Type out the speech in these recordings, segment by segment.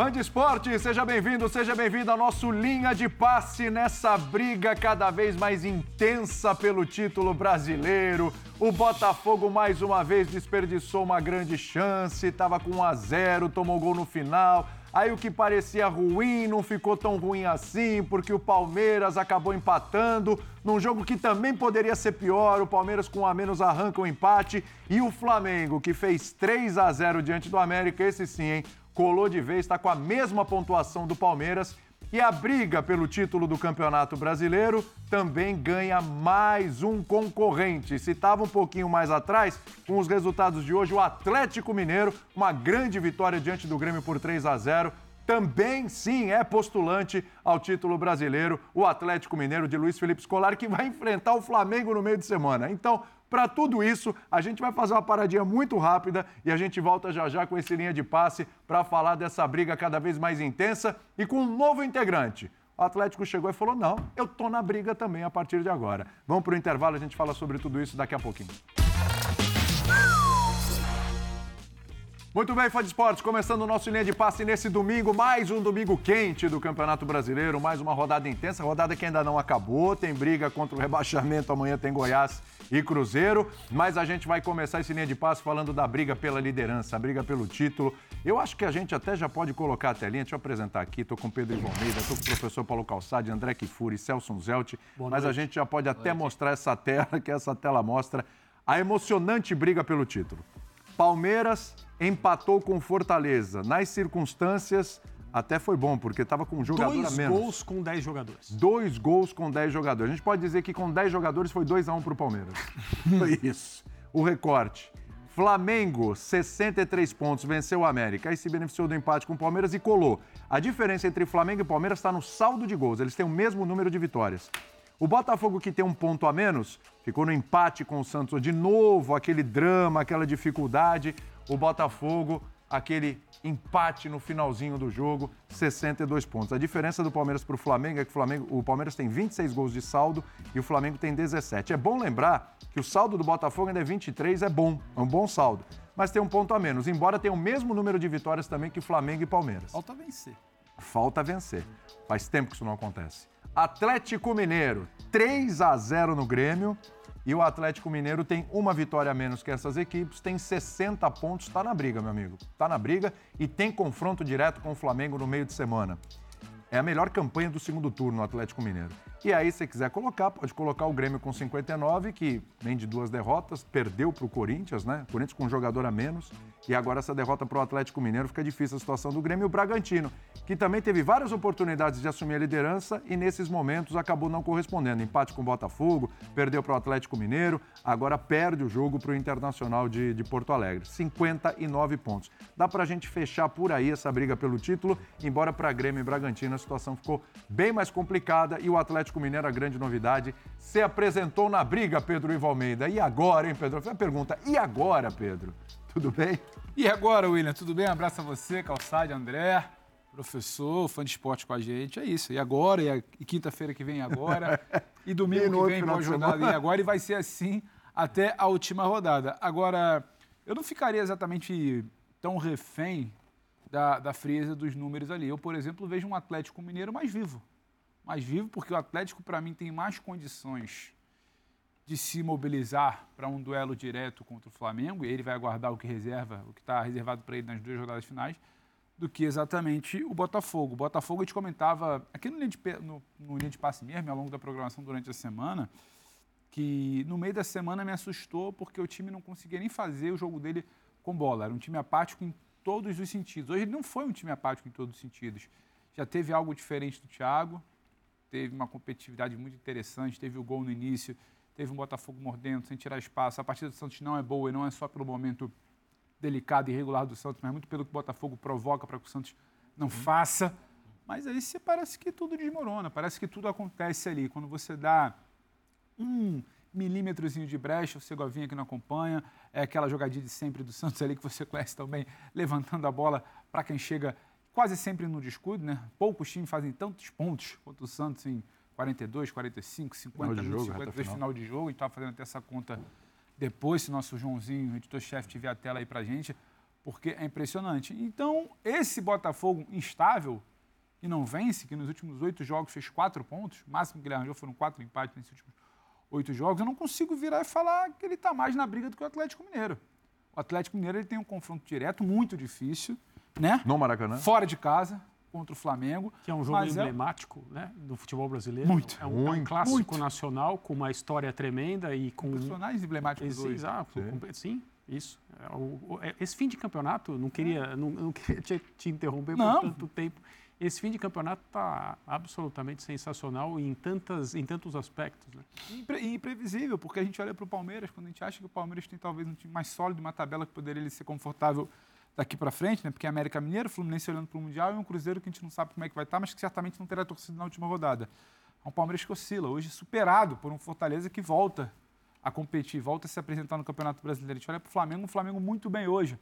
Fã de esporte, seja bem-vindo, seja bem-vindo ao nosso Linha de Passe nessa briga cada vez mais intensa pelo título brasileiro. O Botafogo mais uma vez desperdiçou uma grande chance, estava com 1 a 0, tomou gol no final. Aí o que parecia ruim não ficou tão ruim assim, porque o Palmeiras acabou empatando num jogo que também poderia ser pior. O Palmeiras com um a menos arranca o empate e o Flamengo, que fez 3 a 0 diante do América, esse sim, hein? Colou de vez, está com a mesma pontuação do Palmeiras. E a briga pelo título do Campeonato Brasileiro também ganha mais um concorrente. Se estava um pouquinho mais atrás, com os resultados de hoje, o Atlético Mineiro, uma grande vitória diante do Grêmio por 3 a 0 também sim é postulante ao título brasileiro, o Atlético Mineiro de Luiz Felipe Scolari, que vai enfrentar o Flamengo no meio de semana. Então, para tudo isso, a gente vai fazer uma paradinha muito rápida e a gente volta já já com esse linha de passe para falar dessa briga cada vez mais intensa e com um novo integrante. O Atlético chegou e falou: não, eu tô na briga também a partir de agora. Vamos para o intervalo, a gente fala sobre tudo isso daqui a pouquinho. Muito bem, fã de esportes, começando o nosso linha de passe nesse domingo, mais um domingo quente do Campeonato Brasileiro, mais uma rodada intensa, rodada que ainda não acabou, tem briga contra o rebaixamento, amanhã tem Goiás e Cruzeiro, mas a gente vai começar esse linha de passe falando da briga pela liderança, a briga pelo título. Eu acho que a gente até já pode colocar a telinha, deixa eu apresentar aqui, estou com Pedro Ivan Almeida, estou com o professor Paulo Calçade, André Kifuri, Celso Zelt, mas a gente já pode até mostrar essa tela, que essa tela mostra a emocionante briga pelo título. Palmeiras empatou com Fortaleza. Nas circunstâncias, até foi bom, porque estava com um jogador Dois a menos. Dois gols com 10 jogadores. Dois gols com 10 jogadores. A gente pode dizer que com 10 jogadores foi 2 a 1 para o Palmeiras. foi isso. O recorte. Flamengo, 63 pontos, venceu o América. Aí se beneficiou do empate com o Palmeiras e colou. A diferença entre Flamengo e Palmeiras está no saldo de gols. Eles têm o mesmo número de vitórias. O Botafogo, que tem um ponto a menos, ficou no empate com o Santos. De novo, aquele drama, aquela dificuldade. O Botafogo, aquele empate no finalzinho do jogo, 62 pontos. A diferença do Palmeiras para o Flamengo é que o, Flamengo, o Palmeiras tem 26 gols de saldo e o Flamengo tem 17. É bom lembrar que o saldo do Botafogo ainda é 23, é bom, é um bom saldo. Mas tem um ponto a menos, embora tenha o mesmo número de vitórias também que Flamengo e Palmeiras. Falta vencer. Falta vencer. Faz tempo que isso não acontece. Atlético Mineiro, 3 a 0 no Grêmio. E o Atlético Mineiro tem uma vitória a menos que essas equipes, tem 60 pontos, está na briga, meu amigo. Está na briga e tem confronto direto com o Flamengo no meio de semana. É a melhor campanha do segundo turno no Atlético Mineiro. E aí, se quiser colocar, pode colocar o Grêmio com 59, que vem de duas derrotas, perdeu para o Corinthians, né? Corinthians com um jogador a menos. E agora essa derrota para o Atlético Mineiro fica difícil a situação do Grêmio. E o Bragantino, que também teve várias oportunidades de assumir a liderança e nesses momentos acabou não correspondendo. Empate com o Botafogo, perdeu para o Atlético Mineiro, agora perde o jogo para o Internacional de, de Porto Alegre. 59 pontos. Dá para a gente fechar por aí essa briga pelo título, embora para Grêmio e Bragantino a situação ficou bem mais complicada e o Atlético Mineiro, a grande novidade, se apresentou na briga, Pedro Ivo Almeida. E agora, hein, Pedro? Foi a pergunta. E agora, Pedro? Tudo bem? E agora, William, tudo bem? Um abraço a você, Calçade, André, professor, fã de esporte com a gente. É isso. E agora, e, e quinta-feira que vem agora, e domingo e que vem, boa jornada e agora, e vai ser assim até a última rodada. Agora, eu não ficaria exatamente tão refém da, da frieza dos números ali. Eu, por exemplo, vejo um Atlético Mineiro mais vivo. Mais vivo porque o Atlético, para mim, tem mais condições de se mobilizar para um duelo direto contra o Flamengo, e ele vai aguardar o que reserva, o que está reservado para ele nas duas rodadas finais, do que exatamente o Botafogo. O Botafogo a gente comentava aqui no linha de, no, no linha de passe mesmo, ao longo da programação durante a semana, que no meio da semana me assustou porque o time não conseguia nem fazer o jogo dele com bola. Era um time apático em todos os sentidos. Hoje ele não foi um time apático em todos os sentidos. Já teve algo diferente do Thiago, teve uma competitividade muito interessante, teve o gol no início, teve um Botafogo mordendo, sem tirar espaço. A partida do Santos não é boa e não é só pelo momento delicado e irregular do Santos, mas muito pelo que o Botafogo provoca para que o Santos não uhum. faça. Mas aí você parece que tudo desmorona, parece que tudo acontece ali. Quando você dá um milímetrozinho de brecha, o Segovinha que não acompanha, é aquela jogadinha de sempre do Santos ali que você conhece também, levantando a bola para quem chega quase sempre no descuido, né? Poucos times fazem tantos pontos quanto o Santos em 42, 45, 50 minutos, jogo, 52 final. final de jogo. A gente estava fazendo até essa conta depois, se nosso Joãozinho, editor-chefe, tiver a tela aí para gente. porque é impressionante. Então, esse Botafogo instável, que não vence, que nos últimos oito jogos fez quatro pontos, o máximo que ele arranjou foram quatro empates nesses últimos oito jogos, eu não consigo virar e falar que ele está mais na briga do que o Atlético Mineiro. O Atlético Mineiro ele tem um confronto direto muito difícil, né? No Maracanã. Fora de casa, contra o Flamengo. Que é um jogo é emblemático é... né, do futebol brasileiro. Muito. É um, muito, é um clássico muito. nacional com uma história tremenda e com... Personagens emblemáticos Sim, exato. Sim. Sim. Isso. É, esse fim de campeonato, não queria, não, não queria te, te interromper não. por tanto tempo. Esse fim de campeonato está absolutamente sensacional em, tantas, em tantos aspectos. Né? E imprevisível, porque a gente olha para o Palmeiras, quando a gente acha que o Palmeiras tem talvez um time mais sólido, uma tabela que poderia ele ser confortável daqui para frente, né? porque é América Mineiro, Fluminense olhando para o Mundial e um Cruzeiro que a gente não sabe como é que vai estar, tá, mas que certamente não terá torcido na última rodada. É um Palmeiras que oscila, hoje superado por um Fortaleza que volta a competir, volta a se apresentar no Campeonato Brasileiro. A gente olha para o Flamengo, um Flamengo muito bem hoje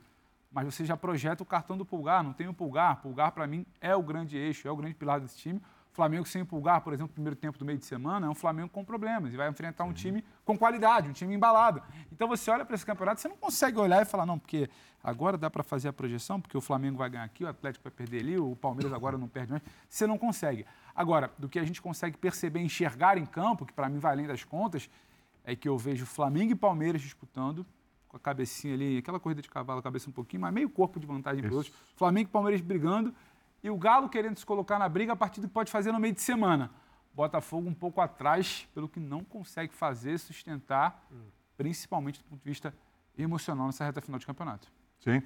mas você já projeta o cartão do Pulgar, não tem o Pulgar. Pulgar, para mim, é o grande eixo, é o grande pilar desse time. O Flamengo sem o Pulgar, por exemplo, no primeiro tempo do meio de semana, é um Flamengo com problemas e vai enfrentar um time com qualidade, um time embalado. Então você olha para esse campeonato, você não consegue olhar e falar, não, porque agora dá para fazer a projeção, porque o Flamengo vai ganhar aqui, o Atlético vai perder ali, o Palmeiras agora não perde mais. Você não consegue. Agora, do que a gente consegue perceber, enxergar em campo, que para mim vai além das contas, é que eu vejo Flamengo e Palmeiras disputando, com a cabecinha ali, aquela corrida de cavalo, a cabeça um pouquinho, mas meio corpo de vantagem para outros. Flamengo e Palmeiras brigando e o Galo querendo se colocar na briga a partir do que pode fazer no meio de semana. Botafogo um pouco atrás, pelo que não consegue fazer, sustentar, principalmente do ponto de vista emocional nessa reta final de campeonato. Sim.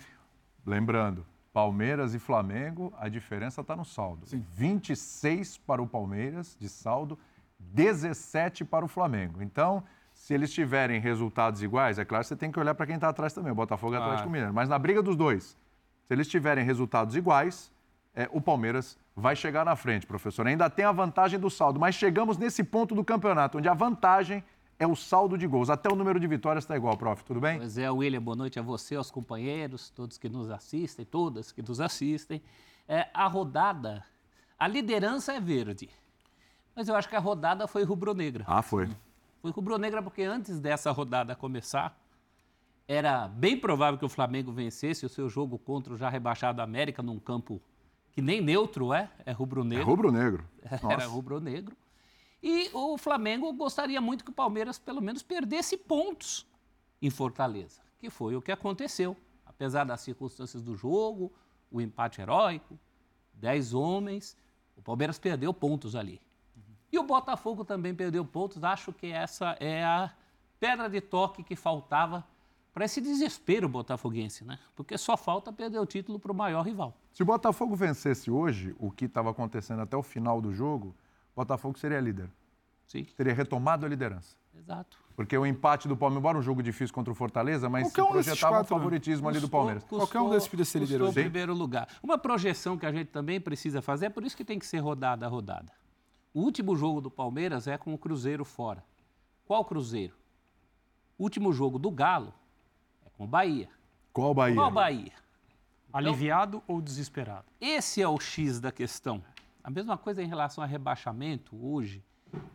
Lembrando, Palmeiras e Flamengo, a diferença está no saldo. Sim. 26 para o Palmeiras de saldo, 17 para o Flamengo. Então, se eles tiverem resultados iguais, é claro, você tem que olhar para quem está atrás também, o Botafogo e o Atlético Mineiro. Mas na briga dos dois, se eles tiverem resultados iguais, é, o Palmeiras vai chegar na frente, professor. Ainda tem a vantagem do saldo, mas chegamos nesse ponto do campeonato, onde a vantagem é o saldo de gols. Até o número de vitórias está igual, prof. Tudo bem? Pois é, William, boa noite a você, aos companheiros, todos que nos assistem, todas que nos assistem. É, a rodada, a liderança é verde, mas eu acho que a rodada foi rubro-negra. Ah, foi. Foi rubro-negra porque antes dessa rodada começar, era bem provável que o Flamengo vencesse o seu jogo contra o já rebaixado América num campo que nem neutro é, é rubro-negro. É rubro-negro. Era rubro-negro. E o Flamengo gostaria muito que o Palmeiras pelo menos perdesse pontos em Fortaleza, que foi o que aconteceu. Apesar das circunstâncias do jogo, o empate heróico, dez homens, o Palmeiras perdeu pontos ali. E o Botafogo também perdeu pontos. Acho que essa é a pedra de toque que faltava para esse desespero botafoguense, né? Porque só falta perder o título para o maior rival. Se o Botafogo vencesse hoje, o que estava acontecendo até o final do jogo, o Botafogo seria líder. Sim. Teria retomado a liderança. Exato. Porque o empate do Palmeiras, embora um jogo difícil contra o Fortaleza, mas Qualquer se projetava um favoritismo ali do Palmeiras. Custou, Qualquer um desses podia ser líder. Custou primeiro lugar. Uma projeção que a gente também precisa fazer, é por isso que tem que ser rodada a rodada. O último jogo do Palmeiras é com o Cruzeiro fora. Qual Cruzeiro? O último jogo do Galo o Bahia. Qual Bahia? Qual Bahia? Aliviado então, ou desesperado? Esse é o X da questão. A mesma coisa em relação a rebaixamento hoje.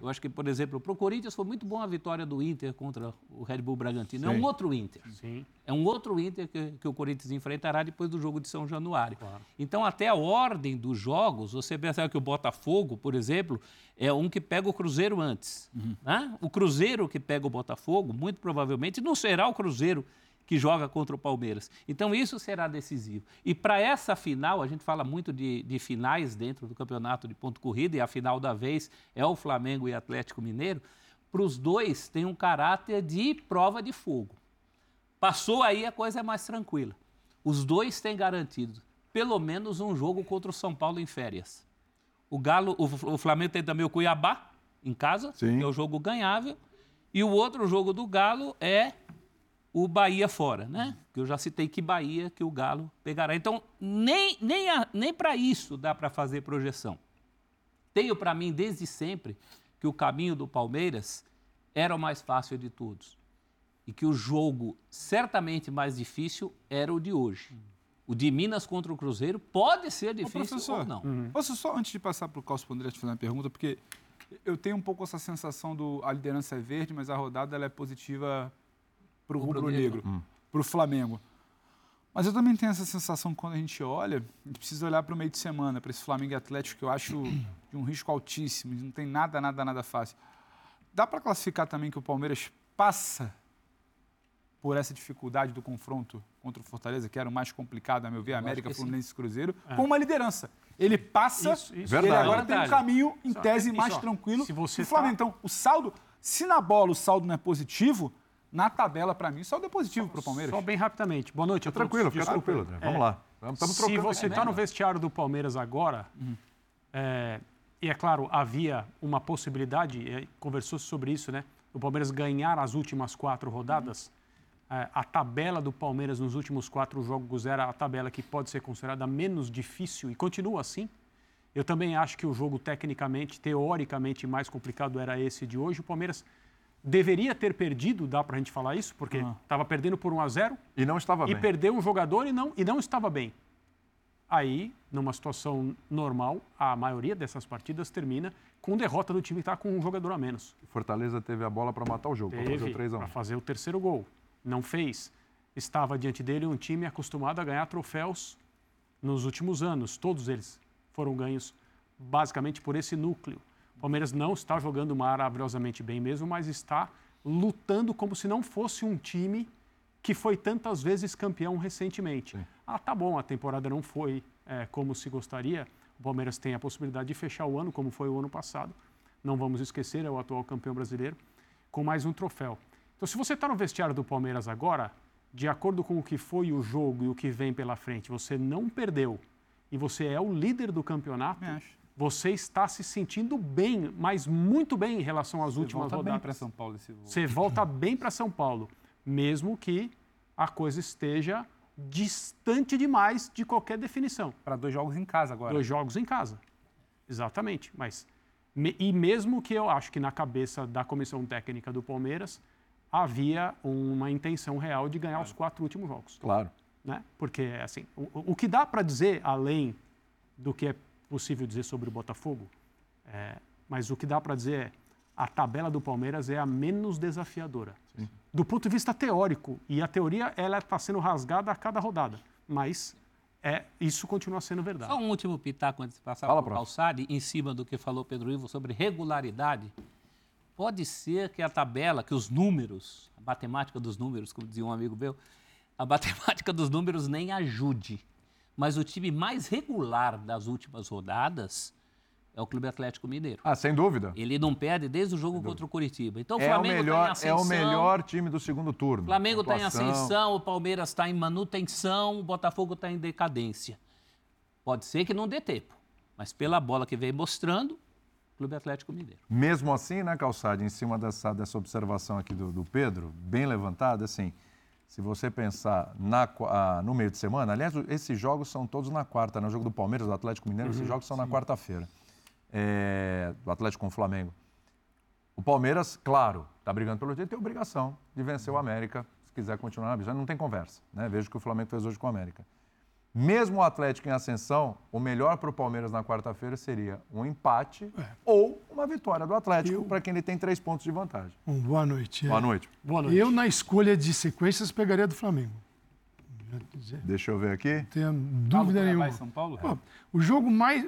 Eu acho que, por exemplo, para o Corinthians foi muito bom a vitória do Inter contra o Red Bull Bragantino. Sim. É um outro Inter. Sim. É um outro Inter que, que, o Corinthians enfrentará depois do jogo de São Januário. Claro. Então, até a ordem dos jogos, você percebe que o Botafogo, por exemplo, é um que pega o Cruzeiro antes. Uhum. Né? O Cruzeiro que pega o Botafogo, muito provavelmente, não será o Cruzeiro que joga contra o Palmeiras. Então, isso será decisivo. E para essa final, a gente fala muito de, de, finais dentro do campeonato de ponto corrida, e a final da vez é o Flamengo e Atlético Mineiro. Para os dois, tem um caráter de prova de fogo. Passou aí, a coisa é mais tranquila. Os dois têm garantido pelo menos um jogo contra o São Paulo em férias. O Galo, o, o Flamengo tem também o Cuiabá em casa, Sim. que é o jogo ganhável. E o outro jogo do Galo é o Bahia fora, né? Que eu já citei que Bahia que o Galo pegará. Então, nem, nem, nem para isso dá para fazer projeção. Tenho para mim desde sempre que o caminho do Palmeiras era o mais fácil de todos. E que o jogo certamente mais difícil era o de hoje. O de Minas contra o Cruzeiro pode ser difícil Ô, ou não. Uhum. Posso só, antes de passar para o Carlos André te fazer uma pergunta, porque eu tenho um pouco essa sensação do a liderança é verde, mas a rodada ela é positiva para o rubro-negro, para o Flamengo. Mas eu também tenho essa sensação quando a gente olha, a gente precisa olhar para o meio de semana, para esse Flamengo Atlético que eu acho de um risco altíssimo, não tem nada, nada, nada fácil. Dá para classificar também que o Palmeiras passa por essa dificuldade do confronto contra o Fortaleza, que era o mais complicado, a meu ver, América, Fluminense e Cruzeiro, é. com uma liderança. Ele passa, isso, isso. ele agora tem um caminho, em tese, mais tranquilo se você o Flamengo. Tá... Então, o saldo, se na bola o saldo não é positivo, na tabela, para mim, saldo é positivo para o Palmeiras. Só bem rapidamente. Boa noite. Tranquilo, fica tranquilo. É, Vamos lá. Estamos se você está no vestiário do Palmeiras agora, uhum. é, e é claro, havia uma possibilidade, é, conversou sobre isso, né? O Palmeiras ganhar as últimas quatro rodadas. Uhum. É, a tabela do Palmeiras nos últimos quatro jogos era a tabela que pode ser considerada menos difícil e continua assim. Eu também acho que o jogo tecnicamente, teoricamente mais complicado era esse de hoje. O Palmeiras deveria ter perdido, dá para a gente falar isso, porque estava uhum. perdendo por 1 a 0 e não estava e bem. E perdeu um jogador e não, e não estava bem. Aí, numa situação normal, a maioria dessas partidas termina com derrota do time que está com um jogador a menos. Fortaleza teve a bola para matar o jogo, para fazer o 3 a 1. Para fazer o terceiro gol. Não fez. Estava diante dele um time acostumado a ganhar troféus nos últimos anos. Todos eles foram ganhos basicamente por esse núcleo. O Palmeiras não está jogando maravilhosamente bem mesmo, mas está lutando como se não fosse um time que foi tantas vezes campeão recentemente. Sim. Ah, tá bom, a temporada não foi é, como se gostaria. O Palmeiras tem a possibilidade de fechar o ano, como foi o ano passado. Não vamos esquecer, é o atual campeão brasileiro, com mais um troféu. Então, se você está no vestiário do Palmeiras agora, de acordo com o que foi o jogo e o que vem pela frente, você não perdeu e você é o líder do campeonato, você está se sentindo bem, mas muito bem em relação às você últimas volta rodadas. Bem para São Paulo esse Você volta bem para São Paulo, mesmo que a coisa esteja distante demais de qualquer definição. Para dois jogos em casa agora. Dois jogos em casa. Exatamente. Mas e mesmo que eu acho que na cabeça da comissão técnica do Palmeiras havia uma intenção real de ganhar claro. os quatro últimos jogos. Claro. Né? Porque assim, o, o que dá para dizer além do que é possível dizer sobre o Botafogo, é, mas o que dá para dizer é a tabela do Palmeiras é a menos desafiadora. Sim. Do ponto de vista teórico, e a teoria ela está sendo rasgada a cada rodada, mas é, isso continua sendo verdade. Só um último pitaco antes de passar para o Calçade, em cima do que falou Pedro Ivo sobre regularidade. Pode ser que a tabela, que os números, a matemática dos números, como dizia um amigo meu, a matemática dos números nem ajude mas o time mais regular das últimas rodadas é o Clube Atlético Mineiro. Ah, sem dúvida. Ele não perde desde o jogo contra o Curitiba. Então o é Flamengo o melhor, tá ascensão, É o melhor time do segundo turno. O Flamengo está em ascensão, o Palmeiras está em manutenção, o Botafogo está em decadência. Pode ser que não dê tempo, mas pela bola que vem mostrando, Clube Atlético Mineiro. Mesmo assim, né, Calçade, em cima dessa, dessa observação aqui do, do Pedro, bem levantada, assim, se você pensar na, ah, no meio de semana, aliás, esses jogos são todos na quarta, né? O jogo do Palmeiras, do Atlético Mineiro, uhum, esses jogos são sim. na quarta-feira. É, do Atlético com o Flamengo. O Palmeiras, claro, está brigando pelo título, tem obrigação de vencer o América, se quiser continuar na briga. Não tem conversa, né? Veja o que o Flamengo fez hoje com o América. Mesmo o Atlético em ascensão, o melhor para o Palmeiras na quarta-feira seria um empate é. ou uma vitória do Atlético, para quem ele tem três pontos de vantagem. Bom, boa noite. Boa noite. Boa noite. Eu, na escolha de sequências, pegaria do Flamengo. Deixa eu ver aqui. Não tenho dúvida nenhuma. São Paulo? Pô, o jogo mais.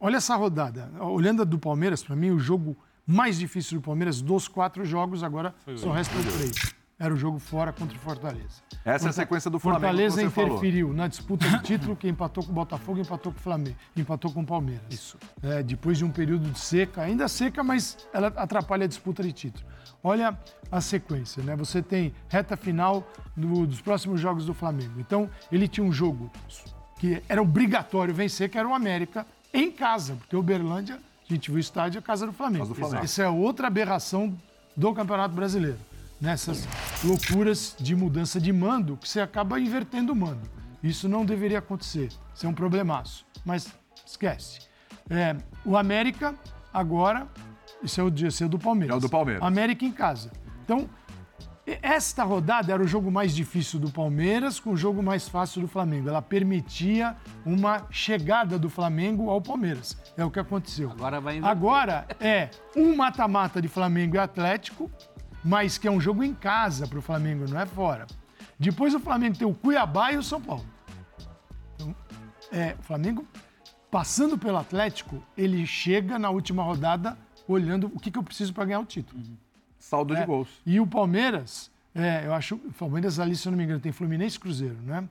Olha essa rodada. Olhando a do Palmeiras, para mim, o jogo mais difícil do Palmeiras dos quatro jogos, agora só resta três era o jogo fora contra o Fortaleza. Essa é a sequência do Flamengo. Fortaleza interferiu falou. na disputa do título, que empatou com o Botafogo, empatou com o Flamengo, empatou com o Palmeiras. Isso. É, depois de um período de seca, ainda seca, mas ela atrapalha a disputa de título. Olha a sequência, né? Você tem reta final do, dos próximos jogos do Flamengo. Então, ele tinha um jogo que era obrigatório vencer, que era o América, em casa, porque o Uberlândia, a gente viu o estádio, é a casa do Flamengo. Do Flamengo. Essa é outra aberração do Campeonato Brasileiro nessas loucuras de mudança de mando que você acaba invertendo o mando. Isso não deveria acontecer. Isso é um problemaço. Mas esquece. É, o América, agora, isso é o dia do Palmeiras. É o do Palmeiras. América em casa. Então, esta rodada era o jogo mais difícil do Palmeiras com o jogo mais fácil do Flamengo. Ela permitia uma chegada do Flamengo ao Palmeiras. É o que aconteceu. Agora vai Agora é um mata-mata de Flamengo e Atlético mas que é um jogo em casa para o Flamengo, não é fora. Depois o Flamengo tem o Cuiabá e o São Paulo. Então, é, o Flamengo, passando pelo Atlético, ele chega na última rodada olhando o que, que eu preciso para ganhar o título. Uhum. Saldo é, de gols. E o Palmeiras, é, eu acho. O Palmeiras ali, se eu não me engano, tem Fluminense e Cruzeiro, né?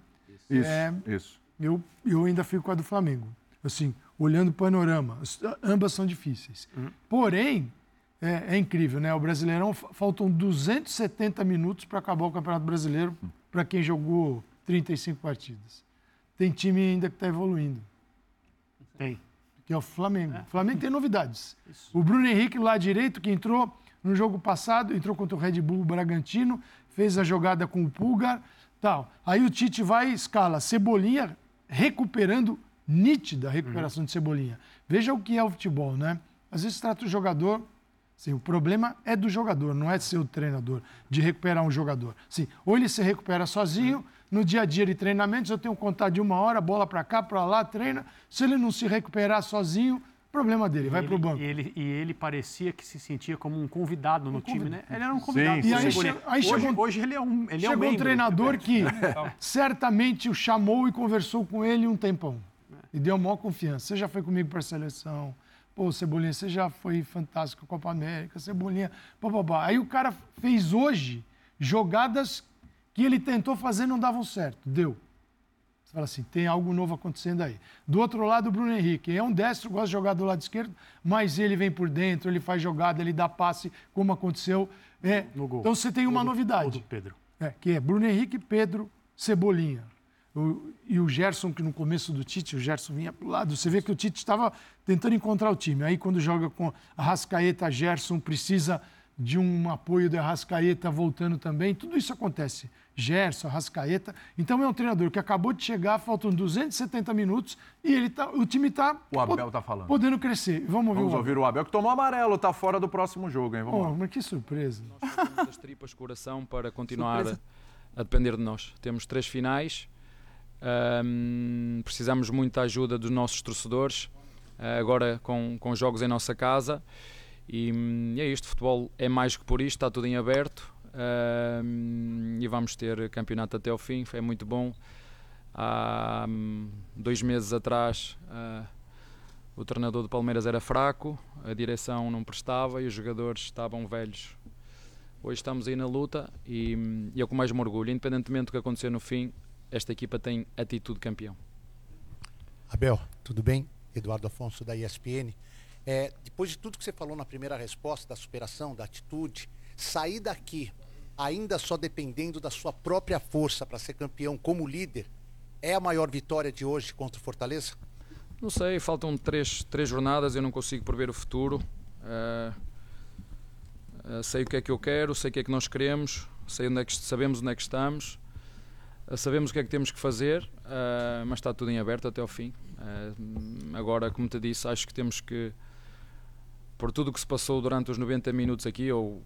Isso, é, isso. Eu, eu ainda fico com a do Flamengo. Assim, olhando o panorama, ambas são difíceis. Uhum. Porém, é, é, incrível, né? O Brasileirão faltam 270 minutos para acabar o Campeonato Brasileiro para quem jogou 35 partidas. Tem time ainda que está evoluindo. Tem. Que é o Flamengo. É. O Flamengo tem novidades. Isso. O Bruno Henrique, lá direito, que entrou no jogo passado, entrou contra o Red Bull Bragantino, fez a jogada com o Pulgar, tal. Aí o Tite vai escala Cebolinha recuperando nítida recuperação uhum. de Cebolinha. Veja o que é o futebol, né? Às vezes trata o jogador Sim, o problema é do jogador, não é de ser o treinador, de recuperar um jogador. Sim, ou ele se recupera sozinho, no dia a dia de treinamentos, eu tenho que contar de uma hora, bola para cá, para lá, treina. Se ele não se recuperar sozinho, Problema dele, vai para o banco. E ele, e ele parecia que se sentia como um convidado um no time, né? Ele era um convidado. Sim. E aí, che aí hoje, chegou, hoje ele é um ele Chegou é um, um treinador que certamente o chamou e conversou com ele um tempão. É. E deu maior confiança. Você já foi comigo para a seleção. Pô, Cebolinha, você já foi fantástico Copa América, Cebolinha, bababá. Aí o cara fez hoje jogadas que ele tentou fazer não davam certo. Deu. Você fala assim, tem algo novo acontecendo aí. Do outro lado, o Bruno Henrique. É um destro, gosta de jogar do lado esquerdo, mas ele vem por dentro, ele faz jogada, ele dá passe, como aconteceu. É, então você tem uma novidade. do Pedro. É, que é Bruno Henrique, Pedro, Cebolinha. O, e o Gerson, que no começo do Tite, o Gerson vinha para o lado. Você vê que o Tite estava tentando encontrar o time. Aí quando joga com a Rascaeta, Gerson precisa de um apoio da Rascaeta voltando também. Tudo isso acontece. Gerson, Rascaeta. Então é um treinador que acabou de chegar, faltam 270 minutos e ele tá, o time está o Abel tá falando. podendo crescer. Vamos, Vamos ouvir, o, Abel, que tomou amarelo, está fora do próximo jogo, hein? Vamos oh, Mas que surpresa. Nós temos as tripas coração para continuar a, a, depender de nós. Temos três finais, um, precisamos muito da ajuda dos nossos torcedores, uh, agora com, com jogos em nossa casa. E, hum, e é isto, futebol é mais que por isto, está tudo em aberto. Uh, e vamos ter campeonato até ao fim, é muito bom. Há um, dois meses atrás uh, o treinador do Palmeiras era fraco, a direção não prestava e os jogadores estavam velhos. Hoje estamos aí na luta e, e é o que mais me orgulho. Independentemente do que acontecer no fim, esta equipa tem atitude campeão. Abel, tudo bem? Eduardo Afonso da ESPN. É, depois de tudo que você falou na primeira resposta, da superação, da atitude, sair daqui ainda só dependendo da sua própria força para ser campeão como líder, é a maior vitória de hoje contra o Fortaleza? Não sei, faltam três, três jornadas, eu não consigo prever o futuro. Uh, uh, sei o que é que eu quero, sei o que é que nós queremos, sei onde é que, sabemos onde é que estamos, sabemos o que é que temos que fazer, mas está tudo em aberto até ao fim. agora, como te disse, acho que temos que, por tudo o que se passou durante os 90 minutos aqui, ou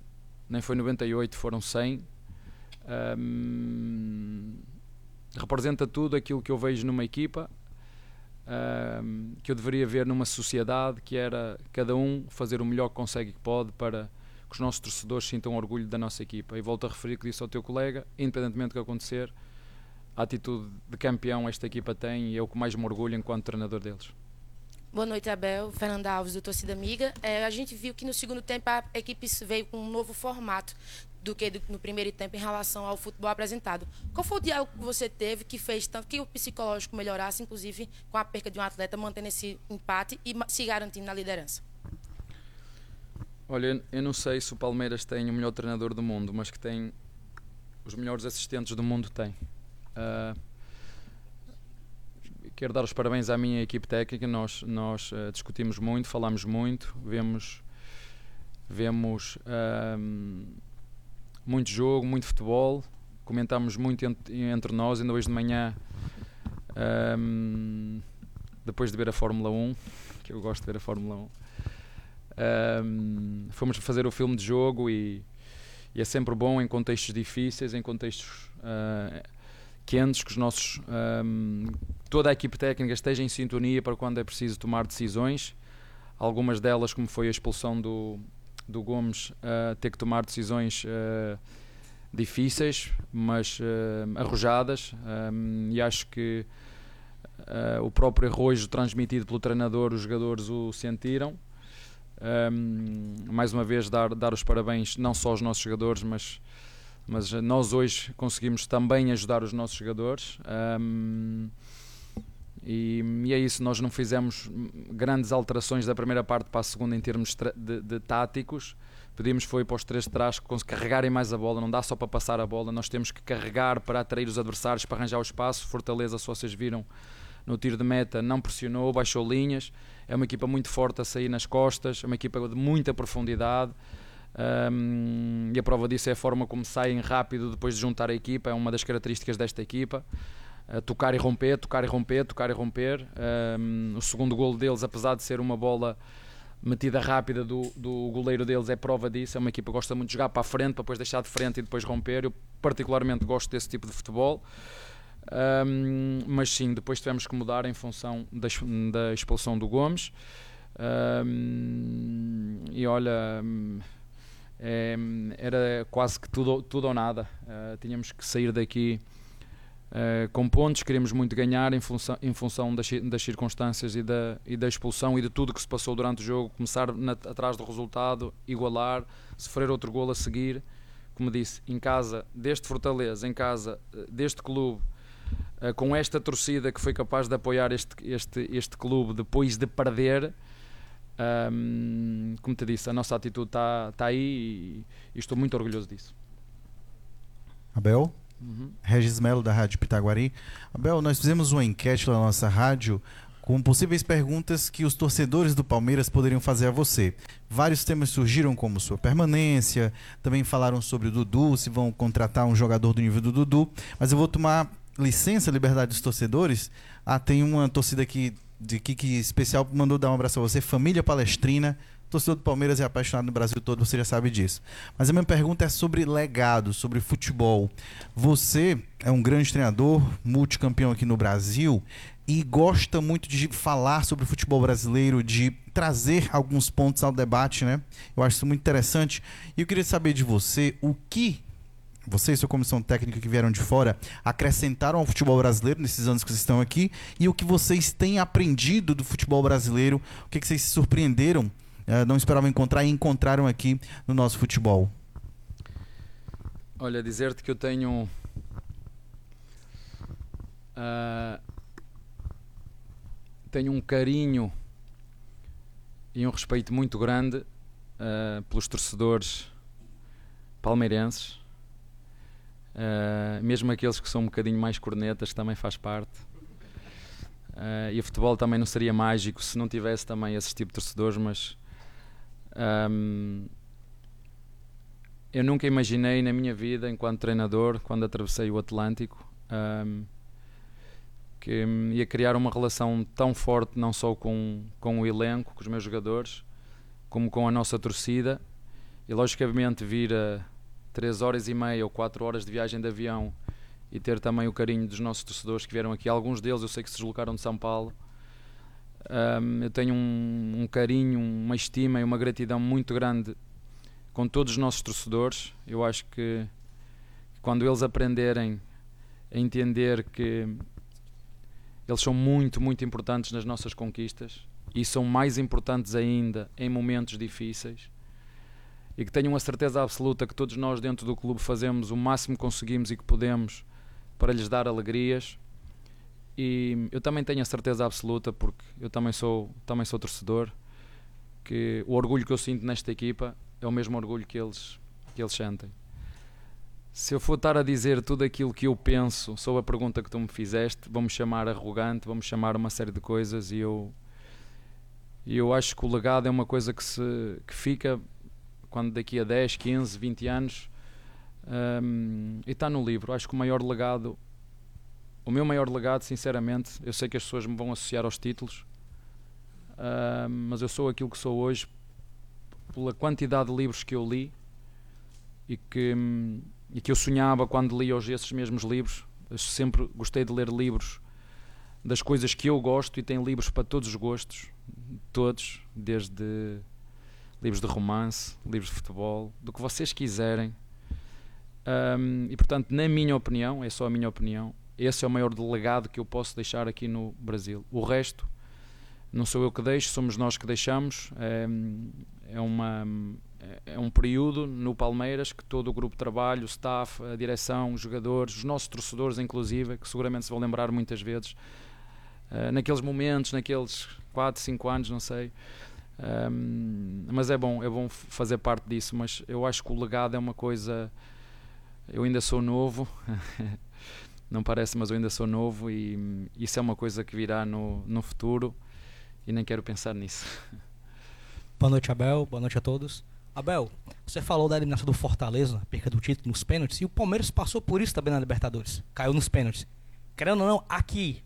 nem foi 98, foram 100. Um, representa tudo aquilo que eu vejo numa equipa, que eu deveria ver numa sociedade, que era cada um fazer o melhor que consegue que pode para que os nossos torcedores sintam orgulho da nossa equipa. E volto a referir que disse ao teu colega, independentemente do que acontecer, a atitude de campeão esta equipa tem e é o que mais me orgulho enquanto treinador deles. Boa noite, Abel. Fernanda Alves, do Torcida Amiga. É, a gente viu que no segundo tempo a equipe veio com um novo formato do que no primeiro tempo em relação ao futebol apresentado. Qual foi o diálogo que você teve que fez tanto que o psicológico melhorasse, inclusive com a perca de um atleta, mantendo esse empate e se garantindo na liderança? Olha, eu não sei se o Palmeiras tem o melhor treinador do mundo, mas que tem os melhores assistentes do mundo tem. Uh, quero dar os parabéns à minha equipe técnica. Nós, nós uh, discutimos muito, falamos muito, vemos, vemos uh, muito jogo, muito futebol, comentamos muito entre, entre nós. Ainda hoje de manhã, depois de ver a Fórmula 1, que eu gosto de ver a Fórmula 1, um, fomos fazer o filme de jogo e, e, é sempre bom em contextos difíceis, em contextos. Uh, quentes, que os nossos, um, toda a equipe técnica esteja em sintonia para quando é preciso tomar decisões. Algumas delas, como foi a expulsão do, do Gomes, uh, ter que tomar decisões uh, difíceis, mas arrojadas, e acho que o próprio arrojo transmitido pelo treinador, os jogadores o sentiram. Um, mais uma vez dar, dar os parabéns não só aos nossos jogadores, mas, mas nós hoje conseguimos também ajudar os nossos jogadores. Um, e, e, é isso, nós não fizemos grandes alterações da primeira parte para a segunda em termos de, de táticos. Pedimos foi para os três de trás que carregarem mais a bola, não dá só para passar a bola, nós temos que carregar para atrair os adversários, para arranjar o espaço. Fortaleza, se vocês viram no tiro de meta, não pressionou, baixou linhas é uma equipa muito forte a sair nas costas, é uma equipa de muita profundidade. Um, e a prova disso é a forma como saem rápido depois de juntar a equipa, é uma das características desta equipa. Uh, tocar e romper, tocar e romper, tocar e romper. Um, o segundo golo deles, apesar de ser uma bola metida rápida do, do goleiro deles, é prova disso. É uma equipa que gosta muito de jogar para a frente, para depois deixar de frente e depois romper. Eu, particularmente, gosto desse tipo de futebol. Um, mas sim, depois tivemos que mudar em função da, da expulsão do Gomes. Um, e olha, é, era quase que tudo, tudo ou nada. Uh, tínhamos que sair daqui uh, com pontos, queríamos muito ganhar em função, em função das, das circunstâncias e da, e da expulsão e de tudo que se passou durante o jogo. Começar na, atrás do resultado, igualar, sofrer outro gol a seguir. Como disse, em casa deste Fortaleza, em casa deste clube eh, com esta torcida que foi capaz de apoiar este, este, este clube depois de perder. Um, como te disse, a nossa atitude está tá aí e, e, estou muito orgulhoso disso. Abel? Uhum. Regis Melo, da Rádio Pitaguari. Abel, nós fizemos uma enquete na nossa rádio com possíveis perguntas que os torcedores do Palmeiras poderiam fazer a você. Vários temas surgiram, como sua permanência, também falaram sobre o Dudu, se vão contratar um jogador do nível do Dudu, mas eu vou tomar licença, liberdade dos torcedores. Ah, tem uma torcida aqui de que especial mandou dar um abraço a você, família palestrina. Torcedor do Palmeiras é apaixonado no Brasil todo, você já sabe disso. Mas a minha pergunta é sobre legado, sobre futebol. Você é um grande treinador, multicampeão aqui no Brasil e gosta muito de falar sobre futebol brasileiro, de trazer alguns pontos ao debate, né? Eu acho isso muito interessante. E eu queria saber de você o que você e sua comissão técnica que vieram de fora acrescentaram ao futebol brasileiro nesses anos que vocês estão aqui e o que vocês têm aprendido do futebol brasileiro, o que, que vocês se surpreenderam, uh, não esperavam encontrar e encontraram aqui no nosso futebol? Olha, dizer-te que eu tenho. Uh, tenho um carinho e um respeito muito grande uh, pelos torcedores palmeirenses Uh, mesmo aqueles que são um bocadinho mais cornetas também faz parte. Uh, e o futebol também não seria mágico se não tivesse também esse tipo de torcedores, mas um, eu nunca imaginei na minha vida, enquanto treinador, quando atravessei o Atlântico, um, que ia criar uma relação tão forte, não só com, com o elenco, com os meus jogadores, como com a nossa torcida, e logicamente vir a 3 horas e meia ou 4 horas de viagem de avião e ter também o carinho dos nossos torcedores que vieram aqui. Alguns deles eu sei que se deslocaram de São Paulo. Um, eu tenho um, um, carinho, uma estima e uma gratidão muito grande com todos os nossos torcedores. Eu acho que quando eles aprenderem a entender que eles são muito, muito importantes nas nossas conquistas e são mais importantes ainda em momentos difíceis e que tenham a certeza absoluta que todos nós dentro do clube fazemos o máximo que conseguimos e que podemos para lhes dar alegrias. E eu também tenho a certeza absoluta, porque eu também sou, também sou torcedor, que o orgulho que eu sinto nesta equipa é o mesmo orgulho que eles, que eles sentem. Se eu for estar a dizer tudo aquilo que eu penso sobre a pergunta que tu me fizeste, vamos chamar arrogante, vamos chamar uma série de coisas e eu, eu acho que o legado é uma coisa que, se, que fica quando daqui a 10, 15, 20 anos. Um, e está no livro. Acho que o maior legado, o meu maior legado, sinceramente, eu sei que as pessoas me vão associar aos títulos, um, mas eu sou aquilo que sou hoje pela quantidade de livros que eu li e que, e que eu sonhava quando li hoje esses mesmos livros. Eu sempre gostei de ler livros das coisas que eu gosto e tem livros para todos os gostos, todos, desde livros de romance, livros de futebol, do que vocês quiserem. Um, e portanto, na minha opinião, é só a minha opinião, esse é o maior delegado que eu posso deixar aqui no Brasil. O resto, não sou eu que deixo, somos nós que deixamos. É, é, uma, é um período no Palmeiras que todo o grupo de trabalho, o staff, a direção, os jogadores, os nossos torcedores, inclusive, que seguramente se vão lembrar muitas vezes, uh, naqueles momentos, naqueles 4, 5 anos, não sei. Um, mas é bom, é bom fazer parte disso. Mas eu acho que o legado é uma coisa. Eu ainda sou novo, não parece, mas eu ainda sou novo e isso é uma coisa que virá no, no futuro e nem quero pensar nisso. Boa noite, Abel. Boa noite a todos. Abel, você falou da eliminação do Fortaleza, perca do título nos pênaltis, e o Palmeiras passou por isso também na Libertadores. Caiu nos pênaltis. Querendo ou não, aqui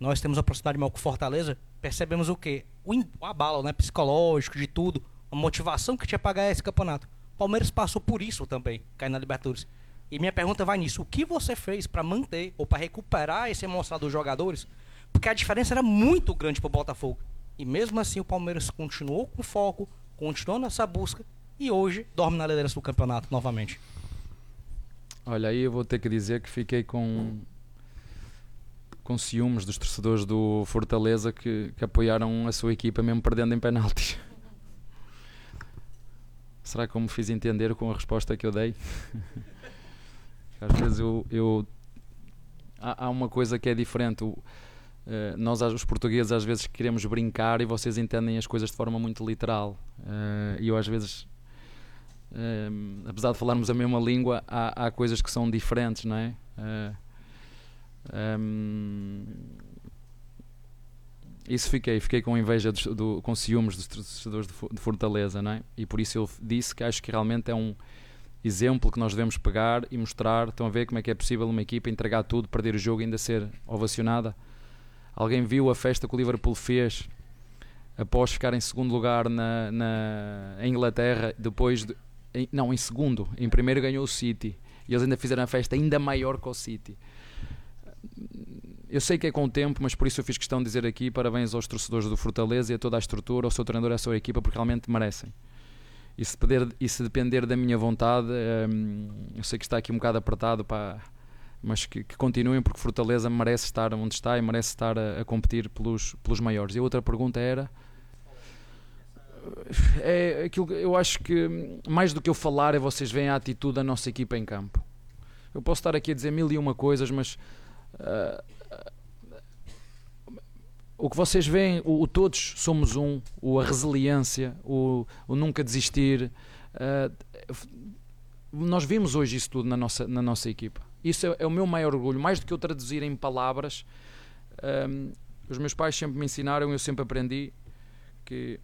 nós temos a proximidade maior com Fortaleza, percebemos o quê? O, abalo né, psicológico de tudo, a motivação que tinha para ganhar esse campeonato. Palmeiras passou por isso também, cair na Libertadores. E minha pergunta vai nisso: o que você fez para manter ou para recuperar esse emocional dos jogadores? Porque a diferença era muito grande para o Botafogo. E mesmo assim o Palmeiras continuou com foco, continuou nessa busca e hoje dorme na liderança do campeonato novamente. Olha, aí eu vou ter que dizer que fiquei com com ciúmes dos torcedores do Fortaleza que, que apoiaram a sua equipa mesmo perdendo em penaltis. Será que eu me fiz entender com a resposta que eu dei? Às vezes eu, eu há, há, uma coisa que é diferente. O, Uh, nós, os portugueses, às vezes queremos brincar e vocês entendem as coisas de forma muito literal. Uh, e eu, às vezes, uh, apesar de falarmos a mesma língua, há, há coisas que são diferentes, não é? Um, isso fiquei, fiquei com inveja, do, do, com ciúmes dos torcedores de Fortaleza, não é? E por isso eu disse que acho que realmente é um exemplo que nós devemos pegar e mostrar. Estão a ver como é que é possível uma equipa entregar tudo, perder o jogo e ainda ser ovacionada? Alguém viu a festa que o Liverpool fez após ficar em segundo lugar na, na Inglaterra, depois de, em, não, em segundo, em primeiro ganhou o City e eles ainda fizeram a festa ainda maior que o City eu sei que é com o tempo, mas por isso eu fiz questão de dizer aqui parabéns aos torcedores do Fortaleza e a toda a estrutura, ao seu treinador e à sua equipa, porque realmente merecem. E se, poder, e se depender da minha vontade, hum, eu sei que está aqui um bocado apertado, pá, mas que, que, continuem, porque Fortaleza merece estar onde está e merece estar a, a competir pelos, pelos maiores. E a outra pergunta era. É aquilo eu acho que mais do que eu falar é vocês veem a atitude da nossa equipa em campo. Eu posso estar aqui a dizer mil e uma coisas, mas o que vocês veem, o, o, todos somos um, o, a resiliência, o, o nunca desistir. Uh, nós vimos hoje isso tudo na nossa, na nossa equipa. Isso é, é, o meu maior orgulho. Mais do que eu traduzir em palavras, um, os meus pais sempre me ensinaram, eu sempre aprendi que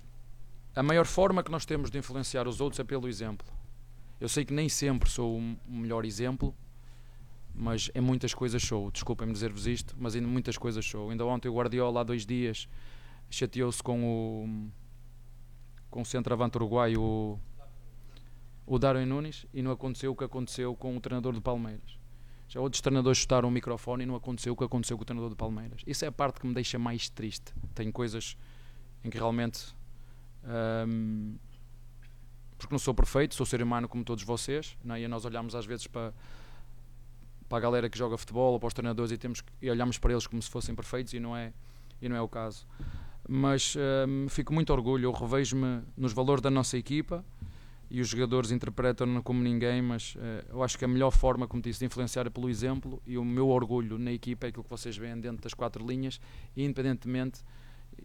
a maior forma que nós temos de influenciar os outros é pelo exemplo. Eu sei que nem sempre sou o melhor exemplo, mas em muitas coisas sou. Desculpem-me dizer-vos isto, mas em muitas coisas sou. Ainda ontem o Guardiola, há dois dias, chateou-se com o com o centroavante uruguaio, o, Darwin Nunes, e não aconteceu o que aconteceu com o treinador do Palmeiras. Já outros treinadores chutaram o microfone e não aconteceu o que aconteceu com o treinador do Palmeiras. Isso é a parte que me deixa mais triste. Tem coisas em que realmente. Um, porque não sou perfeito, sou ser humano como todos vocês, não é? e nós olhamos às vezes para para a galera que joga futebol ou para os treinadores e, temos, e olhamos para eles como se fossem perfeitos e não é, e não é o caso. Mas um, fico muito orgulho, eu revejo-me nos valores da nossa equipa e os jogadores interpretam-no como ninguém, mas uh, eu acho que a melhor forma, como disse, de influenciar é pelo exemplo e o meu orgulho na equipa é aquilo que vocês veem dentro das quatro linhas, independentemente,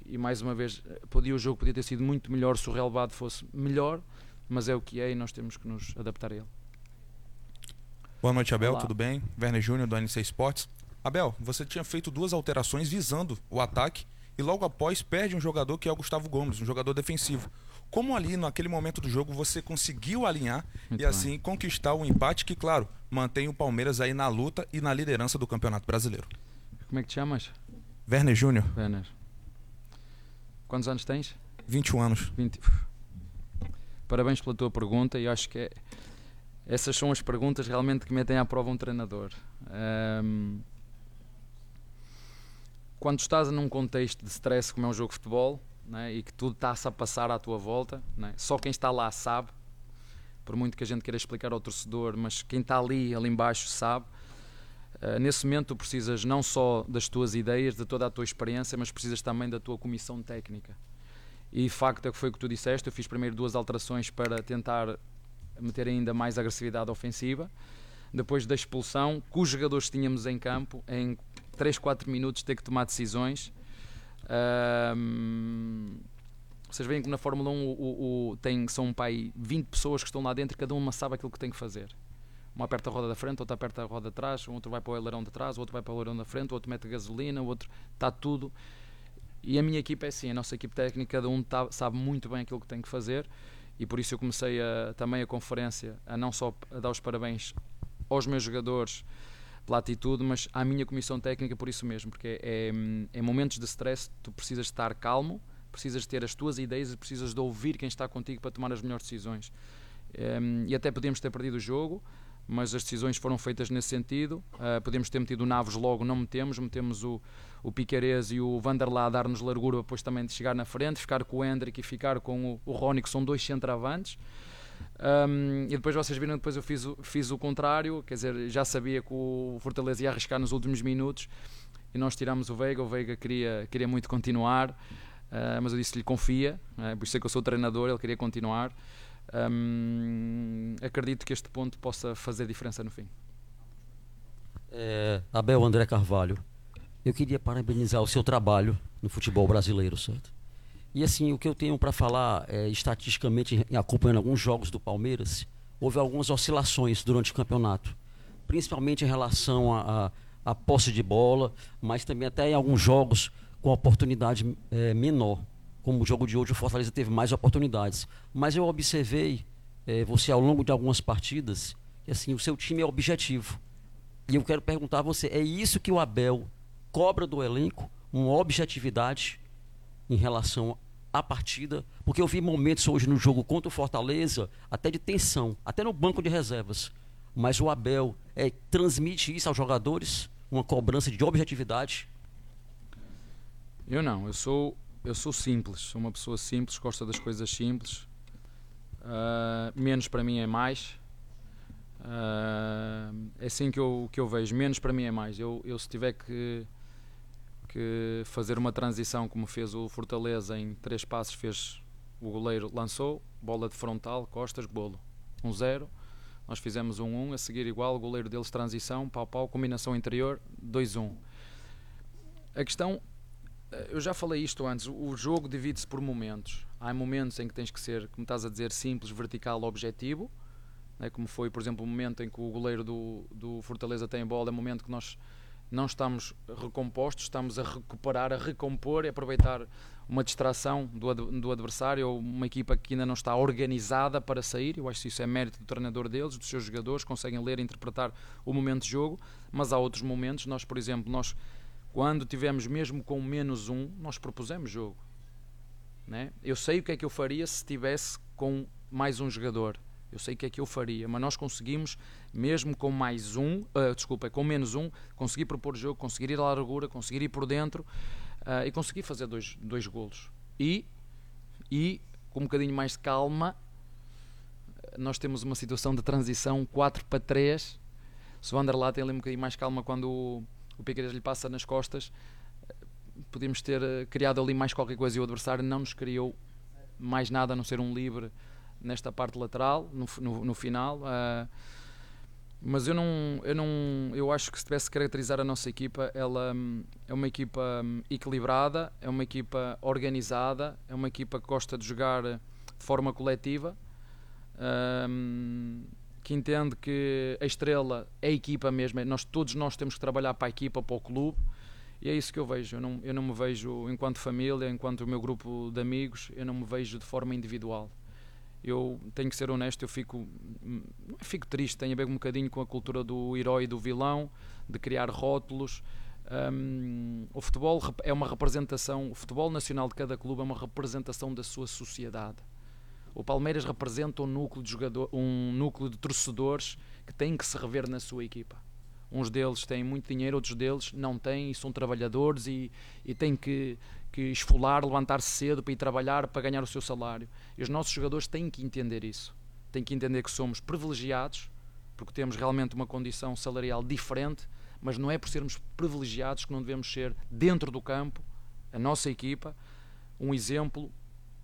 e mais uma vez, podia, o jogo podia ter sido muito melhor se o relevado fosse melhor, mas é o que é e nós temos que nos adaptar a ele. Boa noite, Abel, Olá. tudo bem? Werner Júnior, do NC Sports. Abel, você tinha feito duas alterações visando o ataque e logo após perde um jogador que é o Gustavo Gomes, um jogador defensivo. Como ali, naquele momento do jogo, você conseguiu alinhar Muito e assim bem. conquistar o um empate que, claro, mantém o Palmeiras aí na luta e na liderança do Campeonato Brasileiro? Como é que te chamas? Werner Júnior. Werner. Quantos anos tens? 21 anos. 20. Parabéns pela tua pergunta e acho que é essas são as perguntas realmente que metem à prova um treinador. Um, quando estás num contexto de stress como é um jogo de futebol né, e que tudo está-se a passar à tua volta, né, só quem está lá sabe. por muito que a gente queira explicar ao torcedor, mas quem está ali, ali embaixo, sabe. Uh, nesse momento tu precisas não só das tuas ideias, de toda a tua experiência, mas precisas também da tua comissão técnica. E facto é que foi o que tu disseste, eu fiz primeiro duas alterações para tentar meter ainda mais agressividade ofensiva. Depois da expulsão, com os jogadores que tínhamos em campo, em 3, 4 minutos ter que tomar decisões. Uh, vocês veem que na Fórmula 1 o, o, o, tem, são um pai 20 pessoas que estão lá dentro, cada uma sabe aquilo que tem que fazer. Um aperta a roda da frente, outro aperta a roda de trás, um outro vai para o ailerão de trás, outro vai para o ailerão da frente, o outro mete gasolina, o outro está tudo. E a minha equipa é assim, a nossa equipe técnica, cada um tá, sabe muito bem aquilo que tem que fazer e por isso eu comecei a, também a conferência a não só a dar os parabéns aos meus jogadores pela atitude, mas à minha comissão técnica por isso mesmo, porque é, é, é momentos de stress tu precisas estar calmo, precisas ter as tuas ideias e precisas de ouvir quem está contigo para tomar as melhores decisões. Um, e até podíamos ter perdido o jogo, mas as decisões foram feitas nesse sentido. Uh, podemos ter metido o Naves logo, não metemos, metemos o, o Piquerez e o Vanderlá a dar-nos largura depois também de chegar na frente, ficar com o Hendrick e ficar com o, o Rony, que são dois centravantes. Um, e depois vocês viram, depois eu fiz o, fiz o contrário, quer dizer, já sabia que o Fortaleza ia arriscar nos últimos minutos e nós tiramos o Veiga. O Veiga queria, queria muito continuar. Uh, mas eu disse-lhe confia, é? por isso é que eu sou treinador, ele queria continuar. Um, acredito que este ponto possa fazer diferença no fim. É, Abel André Carvalho, eu queria parabenizar o seu trabalho no futebol brasileiro, certo? E assim, o que eu tenho para falar, é, estatisticamente, acompanhando alguns jogos do Palmeiras, houve algumas oscilações durante o campeonato, principalmente em relação à a, a, a, posse de bola, mas também até em alguns jogos com oportunidade é, menor. Como o jogo de hoje, o Fortaleza teve mais oportunidades. Mas eu observei é, você ao longo de algumas partidas que assim, o seu time é objetivo. E eu quero perguntar a você, é isso que o Abel cobra do elenco? Uma objetividade em relação à partida? Porque eu vi momentos hoje no jogo contra o Fortaleza, até de tensão, até no banco de reservas. Mas o Abel é, transmite isso aos jogadores, uma cobrança de objetividade eu não, eu sou, eu sou simples, sou uma pessoa simples, gosta das coisas simples. Uh, menos para mim é mais. Uh, é assim que eu, que eu vejo, menos para mim é mais. Eu, eu se tiver que, que fazer uma transição como fez o Fortaleza em três passos, fez o goleiro, lançou, bola de frontal, costas, golo. 1-0. Um zero. Nós fizemos 1-1, um, um, a seguir igual, o goleiro deles transição, pau pau, combinação interior, 2-1. A questão eh, eu já falei isto antes, o jogo divide-se por momentos. Há momentos em que tens que ser, como estás a dizer, simples, vertical, objetivo, né? como foi, por exemplo, o momento em que o goleiro do, do Fortaleza tem a bola, é o momento que nós não estamos recompostos, estamos a recuperar, a recompor e aproveitar uma distração do, do adversário ou uma equipa que ainda não está organizada para sair. Eu acho que isso é mérito do treinador deles, dos seus jogadores, conseguem ler e interpretar o momento de jogo, mas há outros momentos, nós, por exemplo, nós quando tivemos mesmo com menos um, nós propusemos jogo. Né? Eu sei o que é que eu faria se tivesse com mais um jogador. Eu sei o que é que eu faria, mas nós conseguimos, mesmo com mais um, uh, desculpa, com menos um, conseguir propor jogo, conseguir ir à largura, conseguir ir por dentro uh, e conseguir fazer dois, dois golos. E, e, com um bocadinho mais de calma, nós temos uma situação de transição 4 para 3. Se o Vanderlá tem ali um bocadinho mais calma quando o Piqueires lhe passa nas costas, podíamos ter eh, criado ali mais qualquer coisa e o adversário não nos criou mais nada a não ser um livre nesta parte lateral, no, no, no final. Uh, mas eu não, eu não, eu acho que se tivesse que caracterizar a nossa equipa, ela hum, é uma equipa hum, equilibrada, é uma equipa organizada, é uma equipa que gosta de jogar de forma coletiva. Um, que entende que a estrela é a equipa mesmo, é nós, todos nós temos que trabalhar para a equipa, para o clube, e é isso que eu vejo. Eu não, eu não me vejo enquanto família, enquanto o meu grupo de amigos, eu não me vejo de forma individual. Eu tenho que ser honesto, eu fico, não fico triste, tem a ver um bocadinho com a cultura do herói e do vilão, de criar rótulos. Um, o futebol é uma representação, o futebol nacional de cada clube é uma representação da sua sociedade. O Palmeiras representa um núcleo de jogador, um núcleo de torcedores que têm que se rever na sua equipa. Uns deles têm muito dinheiro, outros deles não têm e são trabalhadores e, e têm que, que esfolar, levantar-se cedo para ir trabalhar para ganhar o seu salário. E os nossos jogadores têm que entender isso. tem que entender que somos privilegiados, porque temos realmente uma condição salarial diferente, mas não é por sermos privilegiados que não devemos ser, dentro do campo, a nossa equipa, um exemplo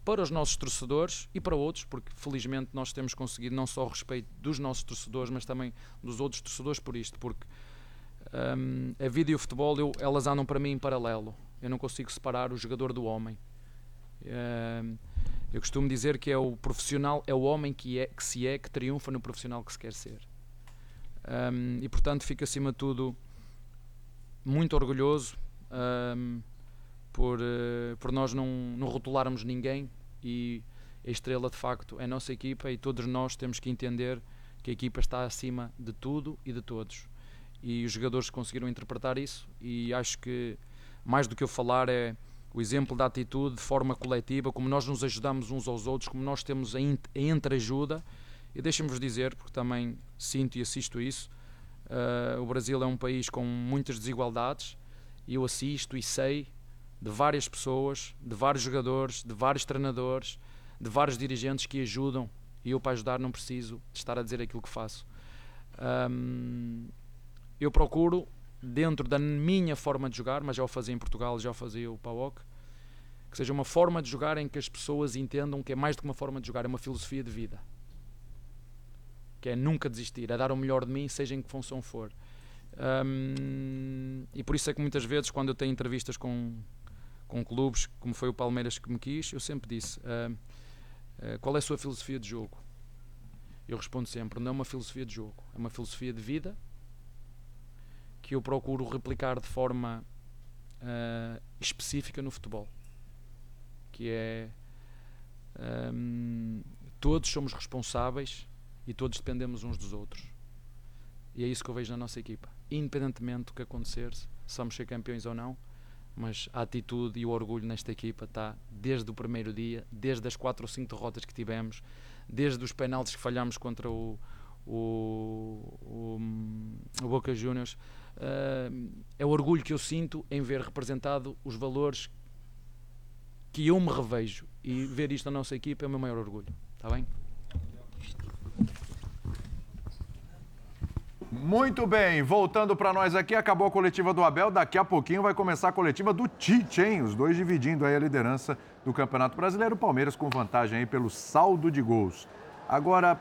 para os nossos torcedores e para outros, porque felizmente nós temos conseguido não só o respeito dos nossos torcedores, mas também dos outros torcedores por isto, porque um, a vida e o futebol, eu, elas andam para mim em paralelo. Eu não consigo separar o jogador do homem. Eu costumo dizer que é o profissional, é o homem que, é, que se é, que triunfa no profissional que se quer ser. Um, e portanto fico acima de tudo muito orgulhoso um, por, uh, por nós não, não rotularmos ninguém e a estrela de facto é a nossa equipa e todos nós temos que entender que a equipa está acima de tudo e de todos. E os jogadores conseguiram interpretar isso e acho que mais do que eu falar é o exemplo da atitude de forma coletiva, como nós nos ajudamos uns aos outros, como nós temos a, a entreajuda. E deixem-vos dizer, porque também sinto e assisto isso, uh, o Brasil é um país com muitas desigualdades e eu assisto e sei de várias pessoas, de vários jogadores, de vários treinadores, de vários dirigentes que ajudam e eu para ajudar não preciso estar a dizer aquilo que faço. Um, eu procuro dentro da minha forma de jogar, mas já o fazia em Portugal, já o fazia o PAOK, que seja uma forma de jogar em que as pessoas entendam que é mais do que uma forma de jogar, é uma filosofia de vida. Que é nunca desistir, é dar o melhor de mim, seja em que função for. Um, e por isso é que muitas vezes, quando eu tenho entrevistas com, com clubes, como foi o Palmeiras que me quis, eu sempre disse: uh, uh, qual é a sua filosofia de jogo? Eu respondo sempre: não é uma filosofia de jogo, é uma filosofia de vida que eu procuro replicar de forma uh, específica no futebol. Que é um, todos somos responsáveis e todos dependemos uns dos outros. E é isso que eu vejo na nossa equipa. Independentemente do que acontecer, se vamos ser campeões ou não, mas a atitude e o orgulho nesta equipa está desde o primeiro dia, desde as quatro ou cinco derrotas que tivemos, desde os penaltis que falhamos contra o, o, o, o Boca Juniors uh, é o orgulho que eu sinto em ver representado os valores que eu me revejo e ver isto na nossa equipa é o meu maior orgulho. Está bem? Muito bem, voltando para nós aqui, acabou a coletiva do Abel, daqui a pouquinho vai começar a coletiva do Tite, hein? Os dois dividindo aí a liderança do Campeonato Brasileiro, o Palmeiras com vantagem aí pelo saldo de gols. Agora,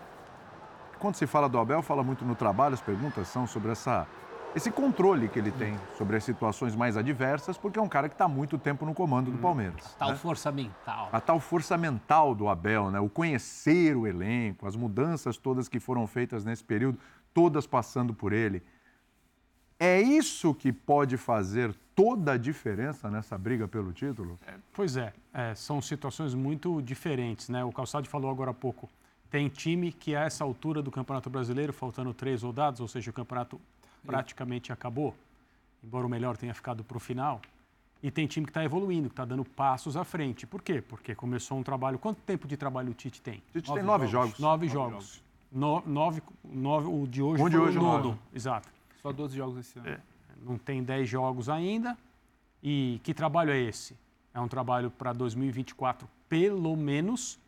quando se fala do Abel, fala muito no trabalho, as perguntas são sobre essa esse controle que ele tem sobre as situações mais adversas, porque é um cara que está há muito tempo no comando do uhum. Palmeiras. A tal né? força mental. A tal força mental do Abel, né? o conhecer o elenco, as mudanças todas que foram feitas nesse período, todas passando por ele. É isso que pode fazer toda a diferença nessa briga pelo título? É, pois é, é, são situações muito diferentes. Né? O Calçado falou agora há pouco. Tem time que a essa altura do Campeonato Brasileiro, faltando três rodadas, ou seja, o campeonato praticamente acabou, embora o melhor tenha ficado para o final. E tem time que está evoluindo, que está dando passos à frente. Por quê? Porque começou um trabalho. Quanto tempo de trabalho o Tite tem? O Tite nove tem nove jogos. jogos. Nove, nove jogos. jogos. No, nove, nove, o de hoje um de hoje, o nono. Exato. Só 12 jogos esse ano. É, não tem 10 jogos ainda. E que trabalho é esse? É um trabalho para 2024, pelo menos,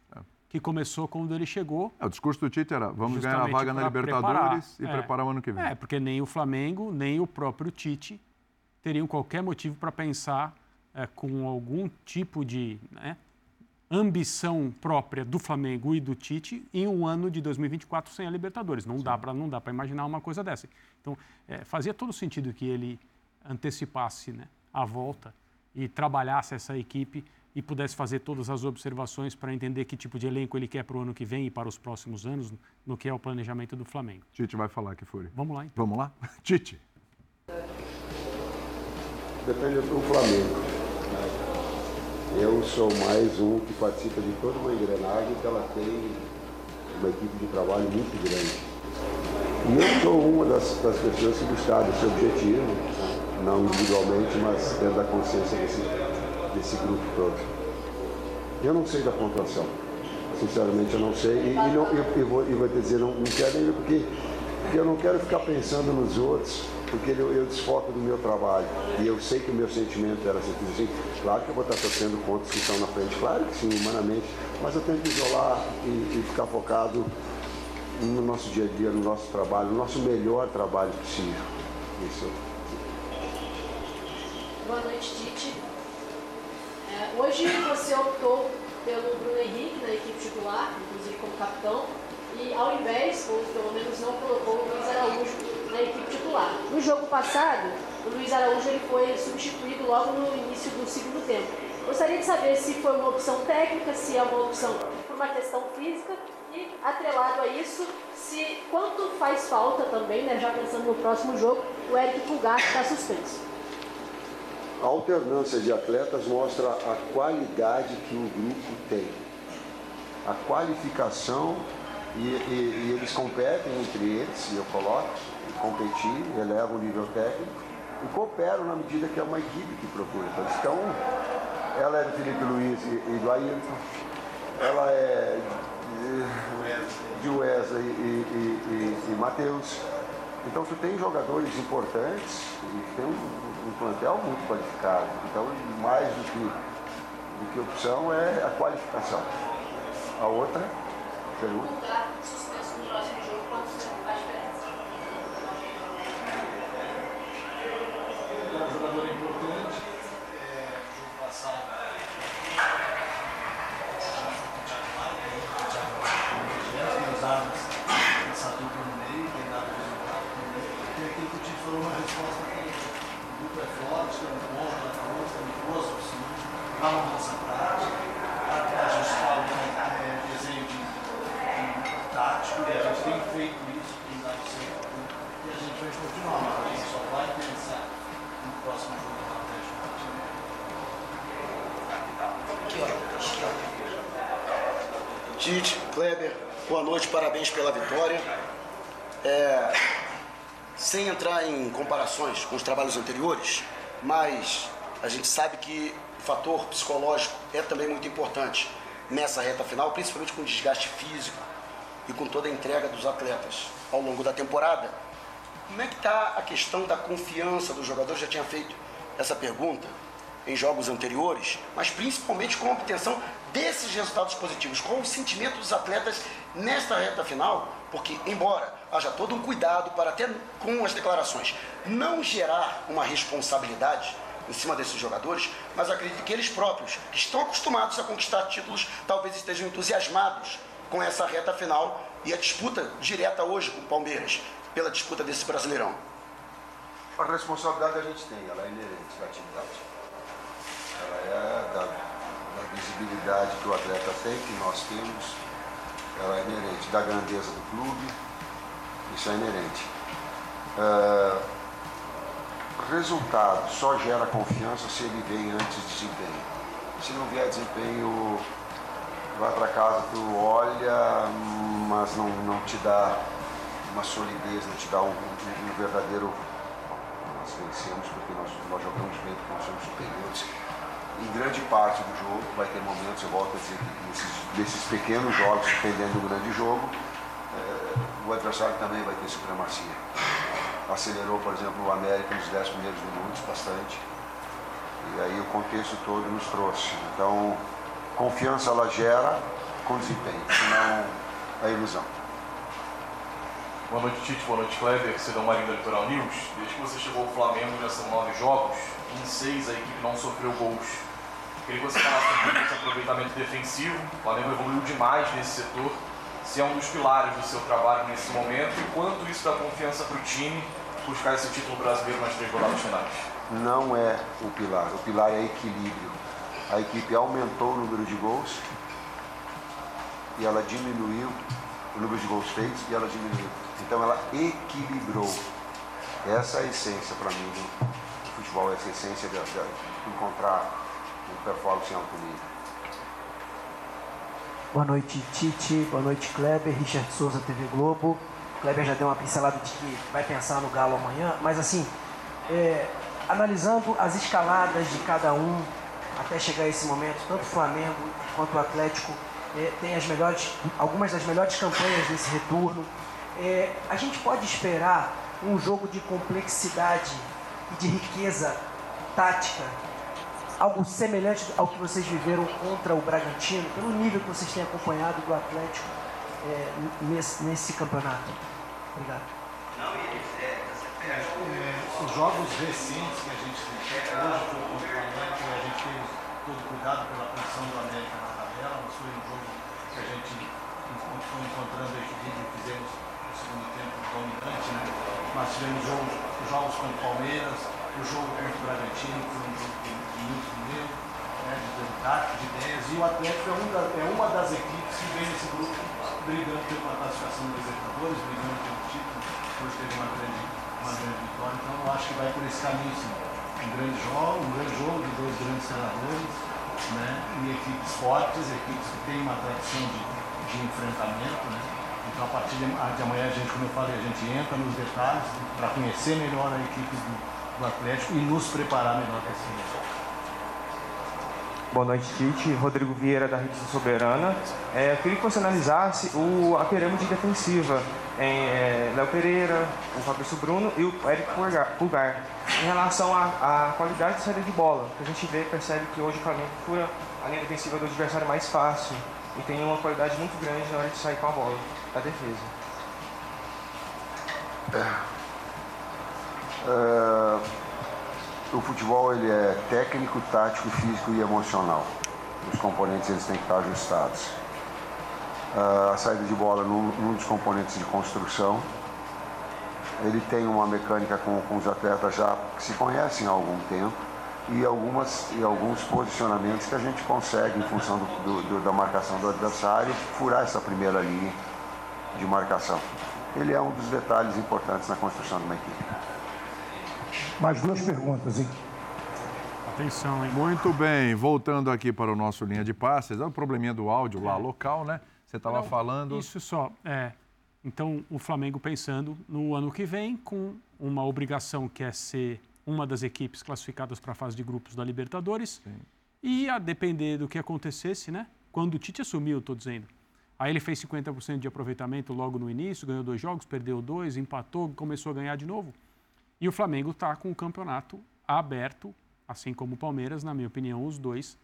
que começou quando ele chegou. É, o discurso do Tite era vamos ganhar a vaga na Libertadores preparar. e é, preparar o ano que vem. É, porque nem o Flamengo, nem o próprio Tite teriam qualquer motivo para pensar é, com algum tipo de né, ambição própria do Flamengo e do Tite em um ano de 2024 sem a Libertadores. Não Sim. dá para não dá para imaginar uma coisa dessa. Então, é, fazia todo sentido que ele antecipasse né, a volta e trabalhasse essa equipe e pudesse fazer todas as observações para entender que tipo de elenco ele quer para o ano que vem e para os próximos anos, no que é o planejamento do Flamengo. Tite vai falar que foi. Vamos lá, então. Vamos lá? Tite. Depende do Flamengo. Eu sou mais um que participa de toda uma engrenagem que ela tem uma equipe de trabalho muito grande. E eu sou uma das, das pessoas que buscaram esse objetivo, não individualmente, mas dentro da consciência desse desse grupo todo. Eu não sei da pontuação. Sinceramente, eu não sei. E, e não, eu, eu, vou, eu vou dizer, não, não quero nem porque, porque eu não quero ficar pensando nos outros, porque eu, eu desfoco do meu trabalho. E eu sei que o meu sentimento era sempre assim. Claro que eu vou estar torcendo contas que estão na frente, claro que sim, humanamente, mas eu tenho que isolar e, e ficar focado no nosso dia a dia, no nosso trabalho, no nosso melhor trabalho possível. Isso. Boa noite, Tite. É, hoje você optou pelo Bruno Henrique na equipe titular, inclusive como capitão, e ao invés, ou pelo menos não colocou o Luiz Araújo na equipe titular. No jogo passado, o Luiz Araújo ele foi substituído logo no início do segundo tempo. Gostaria de saber se foi uma opção técnica, se é uma opção por uma questão física e atrelado a isso, se quanto faz falta também, né, já pensando no próximo jogo, o Eric Pulgar está suspenso. A alternância de atletas mostra a qualidade que o grupo tem. A qualificação e, e, e eles competem entre eles, e eu coloco, competir, elevam o nível técnico e cooperam na medida que é uma equipe que procura. Então, ela é do Felipe Luiz e, e do Ayrton, ela é de Wesley e, e, e Matheus. Então tu tem jogadores importantes e tem um, um, plantel muito qualificado. Então mais do que, do que opção é a qualificação. A outra pergunta. Tite, Kleber, boa noite, parabéns pela vitória. É, sem entrar em comparações com os trabalhos anteriores, mas a gente sabe que o fator psicológico é também muito importante nessa reta final, principalmente com o desgaste físico e com toda a entrega dos atletas ao longo da temporada. Como é que está a questão da confiança do jogador? Já tinha feito essa pergunta em jogos anteriores, mas principalmente com a obtenção desses resultados positivos, com o sentimento dos atletas nesta reta final, porque embora haja todo um cuidado para até com as declarações não gerar uma responsabilidade em cima desses jogadores, mas acredito que eles próprios, que estão acostumados a conquistar títulos, talvez estejam entusiasmados com essa reta final e a disputa direta hoje com o Palmeiras pela disputa desse Brasileirão. A responsabilidade a gente tem, ela é inerente à atividade ela é da, da visibilidade que o atleta tem, que nós temos, ela é inerente da grandeza do clube, isso é inerente. Uh, resultado só gera confiança se ele vem antes de desempenho. Se não vier desempenho, vai para casa, tu olha, mas não, não te dá uma solidez, não te dá um, um, verdadeiro. Nós vencemos porque nós, nós jogamos bem, porque nós somos superiores em grande parte do jogo, vai ter momentos, eu volto a dizer que nesses, nesses pequenos jogos, dependendo do grande jogo, é, o adversário também vai ter supremacia. Acelerou, por exemplo, o América nos 10 primeiros minutos bastante. E aí o contexto todo nos trouxe. Então, confiança ela gera com desempenho, senão é ilusão. Boa noite, Tite. Boa noite, Kleber. Cidão Marinho da Litoral News. Desde que você chegou ao Flamengo, já são nove jogos. Em seis, a equipe não sofreu gols. Queria que você falasse um pouco desse aproveitamento defensivo. O Flamengo evoluiu demais nesse setor. Se é um dos pilares do seu trabalho nesse momento e quanto isso dá confiança para o time buscar esse título brasileiro nas três rodadas finais? Não é o pilar. O pilar é equilíbrio. A equipe aumentou o número de gols e ela diminuiu o número de gols feitos e ela diminuiu. Então ela equilibrou. Essa é a essência para mim do futebol, essa é essência de, de encontrar um performance em alto nível. Boa noite, Tite. Boa noite, Kleber. Richard Souza, TV Globo. Kleber já deu uma pincelada de que vai pensar no Galo amanhã, mas assim, é, analisando as escaladas de cada um até chegar a esse momento, tanto o Flamengo quanto o Atlético é, tem as melhores, algumas das melhores campanhas desse retorno. É, a gente pode esperar um jogo de complexidade e de riqueza tática algo semelhante ao que vocês viveram contra o Bragantino, pelo nível que vocês têm acompanhado do Atlético. é, nesse, nesse campeonato? Obrigado. Não, é, é, os jogos recentes que a gente tem, hoje foi contra o América, a gente teve todo cuidado pela posição do América na tabela, mas foi um jogo que a gente foi encontrando equilíbrio e fizemos o segundo tempo dominante, né? Nós tivemos jogos, jogos contra o Palmeiras, o jogo contra o Bragantino, que foi um jogo muito dinheiro, né? de tática, de ideias, e o Atlético é, é uma das equipes que vem nesse grupo brigando pela classificação dos Libertadores, brigando pelo título, hoje teve uma grande, uma grande vitória, então eu acho que vai por esse caminho sim. Um grande jogo, um grande jogo de dois grandes treinadores, né? e equipes fortes, equipes que têm uma tradição de, de enfrentamento, né? Então, a partir de amanhã, a gente, como eu falei, a gente entra nos detalhes para conhecer melhor a equipe do, do Atlético e nos preparar melhor para esse jogo. Boa noite, Tite. Rodrigo Vieira, da Rede Soberana. É, eu queria que você analisasse o, a pirâmide defensiva em é, Léo Pereira, o Fabrício Bruno e o Eric Pulgar. Em relação à, qualidade de saída de bola, que a gente vê percebe que hoje o Flamengo fura a linha defensiva do adversário mais fácil e tem uma qualidade muito grande na hora de sair com a bola da defesa. É. É, o futebol ele é técnico, tático, físico e emocional. Os componentes eles têm que estar ajustados. É, a saída de bola num, num dos componentes de construção. Ele tem uma mecânica com, com os atletas já que se conhecem há algum tempo e, algumas, e alguns posicionamentos que a gente consegue, em função do, do, da marcação do adversário, furar essa primeira linha de marcação. Ele é um dos detalhes importantes na construção de uma equipe. Mais duas perguntas, hein? Atenção, hein? Muito bem, voltando aqui para o nosso linha de passes, é o probleminha do áudio lá local, né? Você estava falando. Isso só, é. Então, o Flamengo pensando no ano que vem com uma obrigação que é ser uma das equipes classificadas para a fase de grupos da Libertadores. Sim. E a depender do que acontecesse, né? Quando o Tite assumiu, estou dizendo, Aí ele fez 50% de aproveitamento logo no início, ganhou dois jogos, perdeu dois, empatou, começou a ganhar de novo. E o Flamengo está com o campeonato aberto, assim como o Palmeiras, na minha opinião, os dois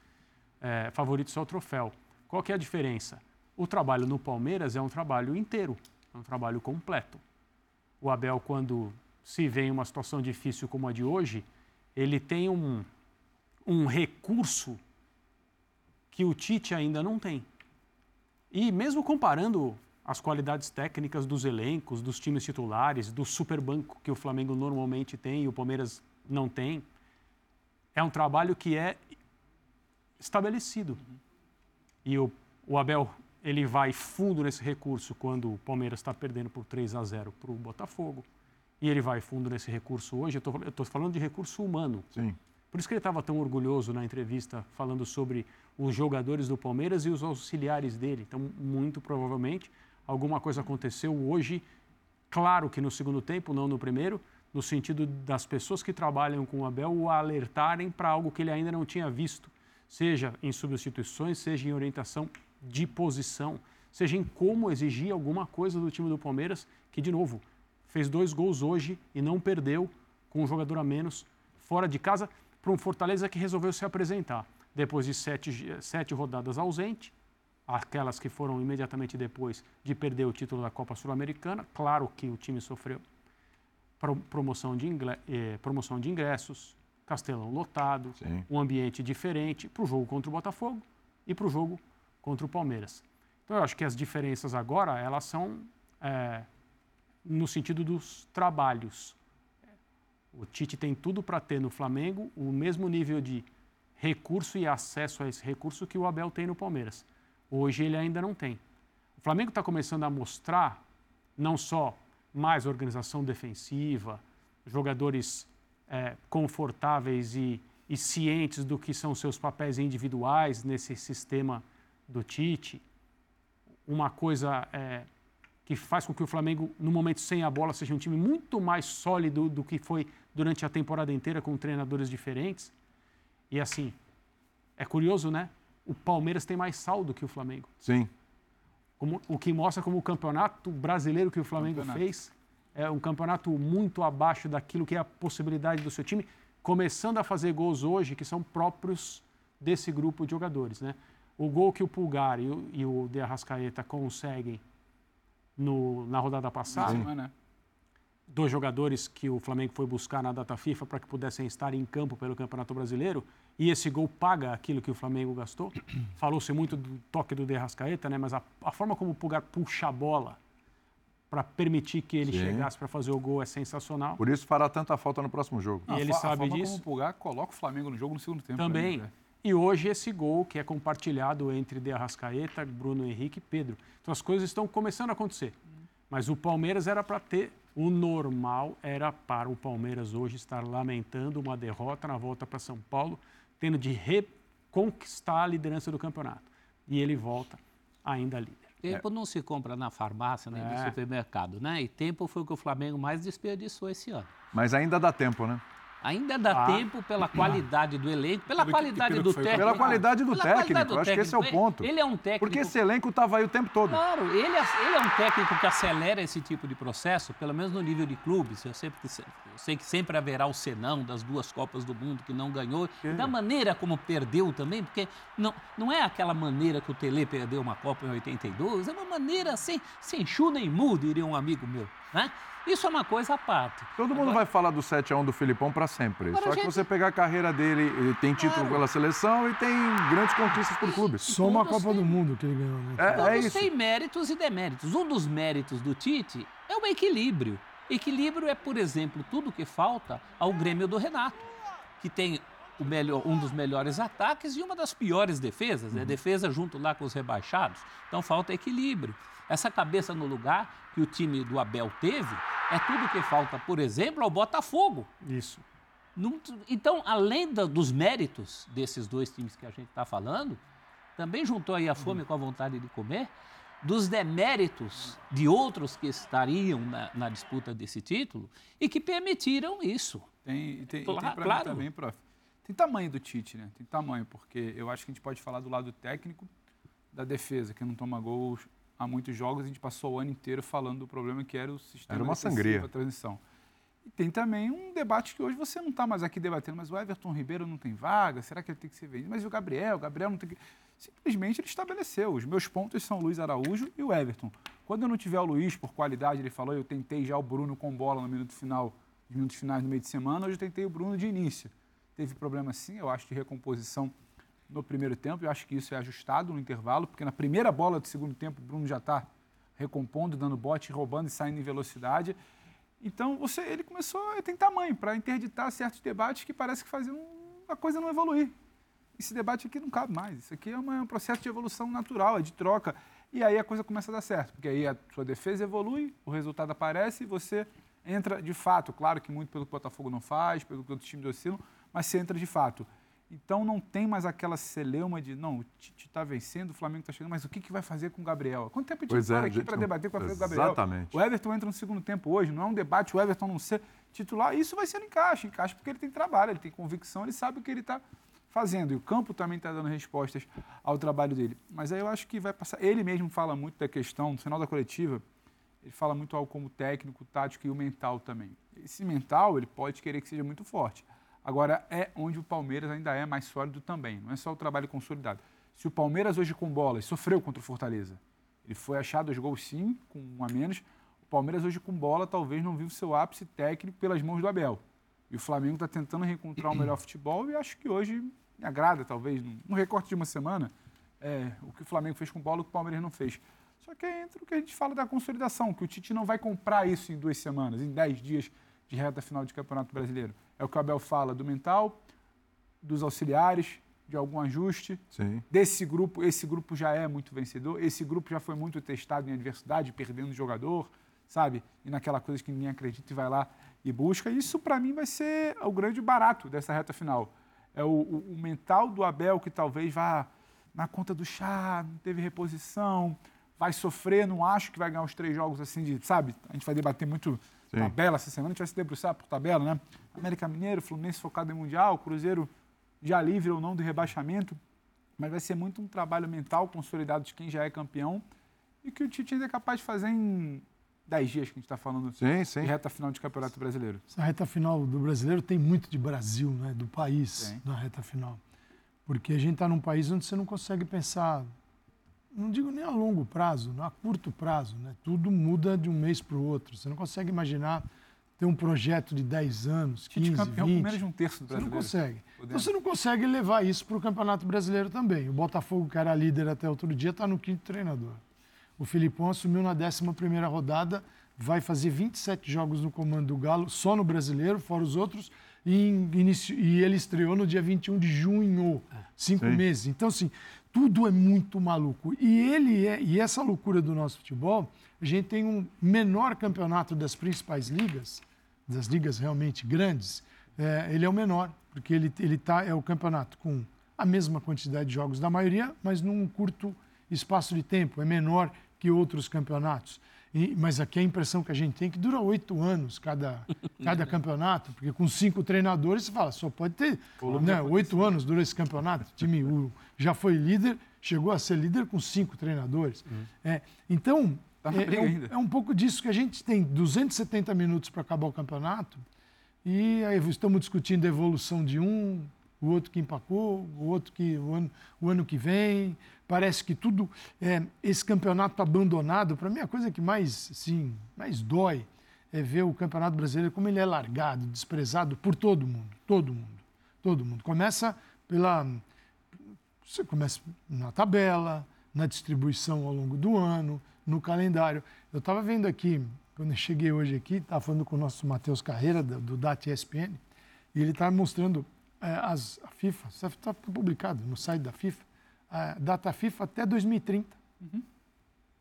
é, favoritos ao troféu. Qual que é a diferença? O trabalho no Palmeiras é um trabalho inteiro, é um trabalho completo. O Abel, quando se vê em uma situação difícil como a de hoje, ele tem um, um recurso que o Tite ainda não tem. E mesmo comparando as qualidades técnicas dos elencos, dos times titulares, do superbanco que o Flamengo normalmente tem e o Palmeiras não tem, é um trabalho que é estabelecido. E o, o Abel ele vai fundo nesse recurso quando o Palmeiras está perdendo por 3 a 0 para o Botafogo. E ele vai fundo nesse recurso hoje. Eu estou falando de recurso humano. Sim. Por isso que ele estava tão orgulhoso na entrevista falando sobre os jogadores do Palmeiras e os auxiliares dele. Então, muito provavelmente, alguma coisa aconteceu hoje. Claro que no segundo tempo, não no primeiro, no sentido das pessoas que trabalham com o Abel o alertarem para algo que ele ainda não tinha visto, seja em substituições, seja em orientação de posição, seja em como exigir alguma coisa do time do Palmeiras, que, de novo, fez dois gols hoje e não perdeu com um jogador a menos fora de casa para um Fortaleza que resolveu se apresentar depois de sete, sete rodadas ausente, aquelas que foram imediatamente depois de perder o título da Copa Sul-Americana. Claro que o time sofreu promoção de, eh, promoção de ingressos, Castelão lotado, Sim. um ambiente diferente para o jogo contra o Botafogo e para o jogo contra o Palmeiras. Então, eu acho que as diferenças agora, elas são é, no sentido dos trabalhos. O Tite tem tudo para ter no Flamengo o mesmo nível de recurso e acesso a esse recurso que o Abel tem no Palmeiras. Hoje ele ainda não tem. O Flamengo está começando a mostrar não só mais organização defensiva, jogadores é, confortáveis e, e cientes do que são seus papéis individuais nesse sistema do Tite. Uma coisa é, que faz com que o Flamengo, no momento sem a bola, seja um time muito mais sólido do que foi durante a temporada inteira com treinadores diferentes. E assim, é curioso, né? O Palmeiras tem mais saldo que o Flamengo. Sim. Como, o que mostra como o campeonato brasileiro que o Flamengo campeonato. fez é um campeonato muito abaixo daquilo que é a possibilidade do seu time, começando a fazer gols hoje que são próprios desse grupo de jogadores, né? O gol que o Pulgar e o, e o De Arrascaeta conseguem no, na rodada passada. Sim. Dois jogadores que o Flamengo foi buscar na data FIFA para que pudessem estar em campo pelo Campeonato Brasileiro. E esse gol paga aquilo que o Flamengo gastou. Falou-se muito do toque do Derrascaeta, né? mas a, a forma como o Pulgar puxa a bola para permitir que ele Sim. chegasse para fazer o gol é sensacional. Por isso fará tanta falta no próximo jogo. E a ele sabe a forma disso. Como o Pulgar coloca o Flamengo no jogo no segundo tempo. Também. Né? E hoje esse gol que é compartilhado entre De Arrascaeta, Bruno Henrique e Pedro. Então as coisas estão começando a acontecer. Mas o Palmeiras era para ter o normal era para o Palmeiras hoje estar lamentando uma derrota na volta para São Paulo, tendo de reconquistar a liderança do campeonato. E ele volta ainda líder. Tempo é. não se compra na farmácia nem é. no supermercado, né? E tempo foi o que o Flamengo mais desperdiçou esse ano. Mas ainda dá tempo, né? Ainda dá ah. tempo pela qualidade do elenco, pela pelo qualidade que, do técnico. Pela qualidade do técnico, qualidade do eu acho técnico. que esse é o ponto. Ele é um técnico. Porque esse elenco estava aí o tempo todo. Claro, ele é, ele é um técnico que acelera esse tipo de processo, pelo menos no nível de clubes. Eu, sempre, eu sei que sempre haverá o senão das duas Copas do Mundo que não ganhou, que? da maneira como perdeu também, porque não, não é aquela maneira que o Tele perdeu uma Copa em 82, é uma maneira sem, sem chu nem mu, diria um amigo meu. Né? Isso é uma coisa à parte. Todo mundo Agora... vai falar do 7x1 do Filipão para sempre. Agora, Só gente... que você pegar a carreira dele, ele tem título claro. pela seleção e tem grandes conquistas por clube. Só uma Copa tem... do Mundo que ele ganhou. Né? É, Todos é isso. tem méritos e deméritos. Um dos méritos do Tite é o equilíbrio. Equilíbrio é, por exemplo, tudo que falta ao Grêmio do Renato, que tem o melhor, um dos melhores ataques e uma das piores defesas, né? Uhum. Defesa junto lá com os rebaixados. Então falta equilíbrio. Essa cabeça no lugar que o time do Abel teve é tudo que falta, por exemplo, ao Botafogo. Isso. Então, além dos méritos desses dois times que a gente está falando, também juntou aí a fome uhum. com a vontade de comer, dos deméritos de outros que estariam na, na disputa desse título e que permitiram isso. Tem, tem, claro, tem claro. também, prof. Tem tamanho do Tite, né? Tem tamanho, porque eu acho que a gente pode falar do lado técnico da defesa, que não toma gols há muitos jogos, a gente passou o ano inteiro falando do problema que era o sistema era uma sangria. a transição. E tem também um debate que hoje você não está mais aqui debatendo, mas o Everton Ribeiro não tem vaga, será que ele tem que ser vendido? Mas e o Gabriel? O Gabriel não tem que. Simplesmente ele estabeleceu. Os meus pontos são o Luiz Araújo e o Everton. Quando eu não tiver o Luiz por qualidade, ele falou, eu tentei já o Bruno com bola no minuto final, nos minutos finais no meio de semana, hoje eu tentei o Bruno de início. Teve problema sim, eu acho, de recomposição no primeiro tempo. Eu acho que isso é ajustado no intervalo, porque na primeira bola do segundo tempo o Bruno já está recompondo, dando bote, roubando e saindo em velocidade. Então você, ele começou a ter tamanho para interditar certos debates que parece que faziam a coisa não evoluir. Esse debate aqui não cabe mais. Isso aqui é, uma, é um processo de evolução natural, é de troca. E aí a coisa começa a dar certo, porque aí a sua defesa evolui, o resultado aparece e você entra de fato. Claro que muito pelo que o Botafogo não faz, pelo que outros times oscilam, mas você entra de fato. Então não tem mais aquela celeuma de, não, o Tite está vencendo, o Flamengo está chegando, mas o que, que vai fazer com o Gabriel? Quanto tempo a gente para é, aqui para debater com o Gabriel? Exatamente. O Everton entra no segundo tempo hoje, não é um debate o Everton não ser titular, isso vai ser no encaixe, encaixe porque ele tem trabalho, ele tem convicção, ele sabe o que ele está fazendo. E o campo também está dando respostas ao trabalho dele. Mas aí eu acho que vai passar. Ele mesmo fala muito da questão, no final da coletiva, ele fala muito algo como técnico, tático e o mental também. Esse mental, ele pode querer que seja muito forte. Agora, é onde o Palmeiras ainda é mais sólido também, não é só o trabalho consolidado. Se o Palmeiras hoje com bola sofreu contra o Fortaleza, ele foi achado os gols sim, com um a menos, o Palmeiras hoje com bola talvez não viu seu ápice técnico pelas mãos do Abel. E o Flamengo está tentando reencontrar o melhor futebol e acho que hoje me agrada, talvez, num recorte de uma semana, é, o que o Flamengo fez com bola o que o Palmeiras não fez. Só que entre o que a gente fala da consolidação, que o Tite não vai comprar isso em duas semanas, em dez dias de reta final de Campeonato Brasileiro. É o que o Abel fala do mental, dos auxiliares, de algum ajuste. Sim. Desse grupo, esse grupo já é muito vencedor, esse grupo já foi muito testado em adversidade, perdendo jogador, sabe? E naquela coisa que ninguém acredita e vai lá e busca. Isso, para mim, vai ser o grande barato dessa reta final. É o, o, o, mental do Abel que talvez vá na conta do chá, não teve reposição, vai sofrer, não acho que vai ganhar os três jogos assim de, sabe? A gente vai debater muito Sim. tabela essa semana, a gente vai se debruçar por tabela, né? América Mineiro, Fluminense focado em Mundial, Cruzeiro já livre ou não do rebaixamento, mas vai ser muito um trabalho mental consolidado de quem já é campeão e que o Tite ainda é capaz de fazer em 10 dias que a gente está falando sim, sim. de reta final de Campeonato Brasileiro. Essa reta final do brasileiro tem muito de Brasil, né? do país, sim. na reta final. Porque a gente está num país onde você não consegue pensar não digo nem a longo prazo, a curto prazo. Né? Tudo muda de um mês para o outro. Você não consegue imaginar ter um projeto de 10 anos, 15, Tite campeão 20. com menos de um terço do Você não brasileiro. consegue. Então, você não consegue levar isso para o Campeonato Brasileiro também. O Botafogo, que era líder até outro dia, está no quinto treinador. O Filipão assumiu na 11ª rodada, vai fazer 27 jogos no comando do Galo, só no Brasileiro, fora os outros, e, em- inici- e ele estreou no dia 21 de junho, cinco Sim. meses. Então, assim, tudo é muito maluco. E ele é, e essa loucura do nosso futebol, a gente tem um menor campeonato das principais ligas, das ligas realmente grandes, é, ele é o menor, porque ele, ele tá, é o campeonato com a mesma quantidade de jogos da maioria, mas num curto espaço de tempo, é menor que outros campeonatos. E- mas aqui a impressão que a gente tem é que dura oito anos cada, cada campeonato, porque com cinco treinadores você fala, só pode ter né, oito anos dura esse campeonato. O time o- já foi líder, chegou a ser líder com cinco treinadores. É, então, Tá é, é um- é um pouco disso que a gente tem 270 minutos para acabar o campeonato e aí estamos discutindo a evolução de um, o outro que empacou, o outro que o ano, o ano que vem. Parece que tudo é, esse campeonato abandonado. Para mim a coisa que mais assim, mais dói é ver o campeonato brasileiro como ele é largado, desprezado por todo mundo, todo mundo, todo mundo. Começa pela você começa na tabela, na distribuição ao longo do ano, no calendário. Eu estava vendo aqui, quando eu cheguei hoje aqui, estava falando com o nosso Matheus Carreira, do, do DAT ESPN, e ele estava mostrando eh, as, a FIFA, está publicado no site da FIFA, a data FIFA até 2030.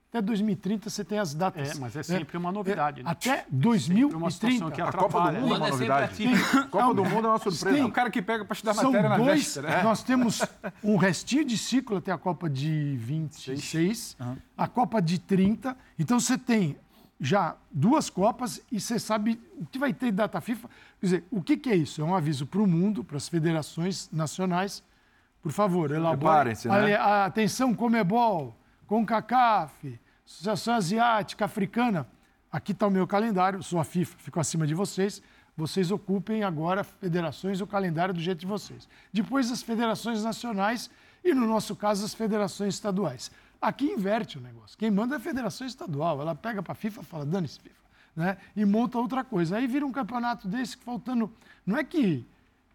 Até 2030 você tem as datas. É, mas é sempre uma novidade, né? Até uma situação 2030. que A Copa do atrapalha. Mundo é uma é novidade. A Copa do Mundo é uma surpresa. Tem. O cara que pega para estudar São matéria na dois, véspera. é. Nós temos um restinho de ciclo até a Copa de 26, a Copa de 30. Então você tem já duas Copas e você sabe o que vai ter de data FIFA. Quer dizer, o que, que é isso? É um aviso para o mundo, para as federações nacionais. Por favor, elabore. Né? A- Atenção, Comebol, CONCACAF, Associação Asiática, Africana. Aqui está o meu calendário, sou a FIFA, fico acima de vocês. Vocês ocupem agora, federações, o calendário do jeito de vocês. Depois as federações nacionais e, no nosso caso, as federações estaduais. Aqui inverte o negócio. Quem manda é a federação estadual. Ela pega para a FIFA e fala, dane-se, FIFA. Né? E monta outra coisa. Aí vira um campeonato desse que faltando. Não é que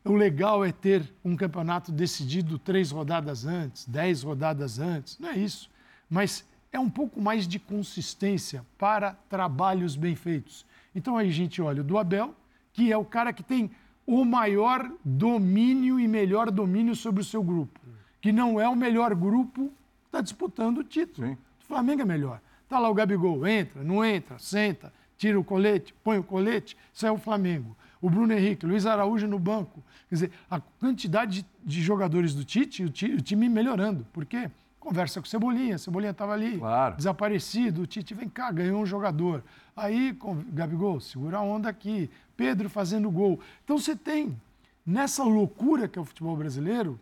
o legal é ter um campeonato decidido três rodadas antes, dez rodadas antes. Não é isso. Mas é um pouco mais de consistência para trabalhos bem feitos. Então aí a gente olha o do Abel, que é o cara que tem o maior domínio e melhor domínio sobre o seu grupo. Que não é o melhor grupo que está disputando o título. O Flamengo é melhor. Está lá o Gabigol, entra, não entra, senta, tira o colete, põe o colete, isso é o Flamengo. O Bruno Henrique, Luiz Araújo no banco. Quer dizer, a quantidade de, de jogadores do Tite, o, o time melhorando. Por quê? Conversa com o Cebolinha, Cebolinha estava ali, desaparecido, o Tite vem cá, ganhou um jogador. Aí, com, Gabigol, segura a onda aqui, Pedro fazendo gol. Então você tem, nessa loucura que é o futebol brasileiro,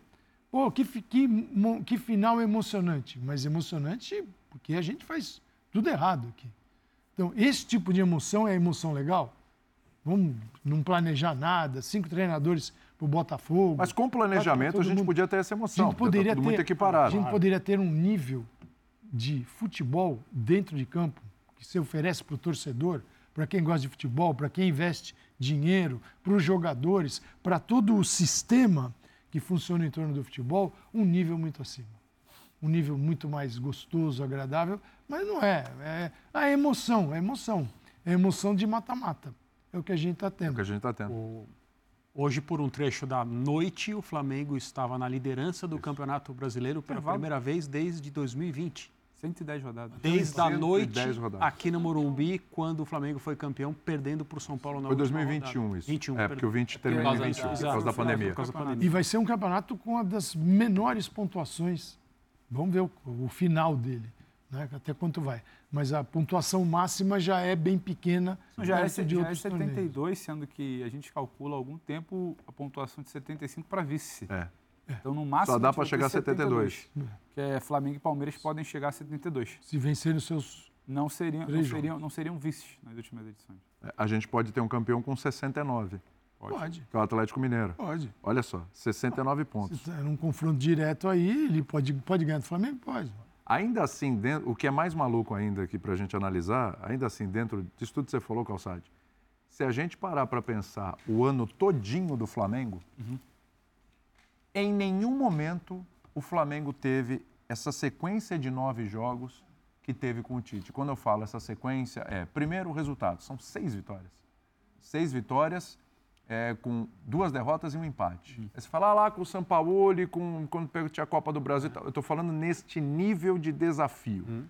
pô, que, que, que final emocionante. Mas emocionante porque a gente faz tudo errado aqui. Então, esse tipo de emoção é emoção legal? Vamos não planejar nada, cinco treinadores para o Botafogo. Mas com planejamento Todo a gente mundo- podia ter essa emoção. A gente tá poderia tudo ter, muito equiparado. A gente poderia ter um nível de futebol dentro de campo que se oferece para o torcedor, para quem gosta de futebol, para quem investe dinheiro, para os jogadores, para todo o sistema que funciona em torno do futebol, um nível muito acima. Um nível muito mais gostoso, agradável, mas não é. É a emoção, é emoção. É emoção de mata-mata. É o que a gente está tendo. É o que a gente está tendo. Hoje, por um trecho da noite, o Flamengo estava na liderança do Campeonato Brasileiro pela Intervalo. primeira vez desde 2020. 110 rodadas. Desde a noite 110 rodadas. aqui no Morumbi, quando o Flamengo foi campeão, perdendo para o São Paulo na Foi última 2021 rodada. isso. 21, É, porque o 20 perdão. termina em Por 21, por Exato, causa da pandemia. Por causa da pandemia. E vai ser um campeonato com uma das menores pontuações. Vamos ver o, o final dele, né? até quanto vai. Mas a pontuação máxima já é bem pequena. Já é, de já é outros torneios. 72, sendo que a gente calcula há algum tempo a pontuação de 75 para vice. É. Então, no máximo. Só dá a gente pra vai chegar a ter 72. Que é Flamengo e Palmeiras podem chegar a 72. Se vencerem os seus. Não seriam, não seriam, não seriam vices nas últimas edições. É, A gente pode ter um campeão com 69. Pode. Que é o Atlético Mineiro. Pode. Olha só, 69 pontos. Se tá num confronto direto aí, ele pode, pode ganhar do Flamengo? Pode. Ainda assim, dentro, o que é mais maluco ainda aqui para a gente analisar, ainda assim, dentro disso tudo que você falou, Calçade, se a gente parar para pensar o ano todinho do Flamengo, uhum. em nenhum momento o Flamengo teve essa sequência de nove jogos que teve com o Tite. Quando eu falo essa sequência, é, primeiro o resultado, são seis vitórias. Seis vitórias é, com duas derrotas e um empate. Uhum. você fala ah, lá com o São Paulo, com, quando tinha a Copa do Brasil, eu estou falando neste nível de desafio, uhum.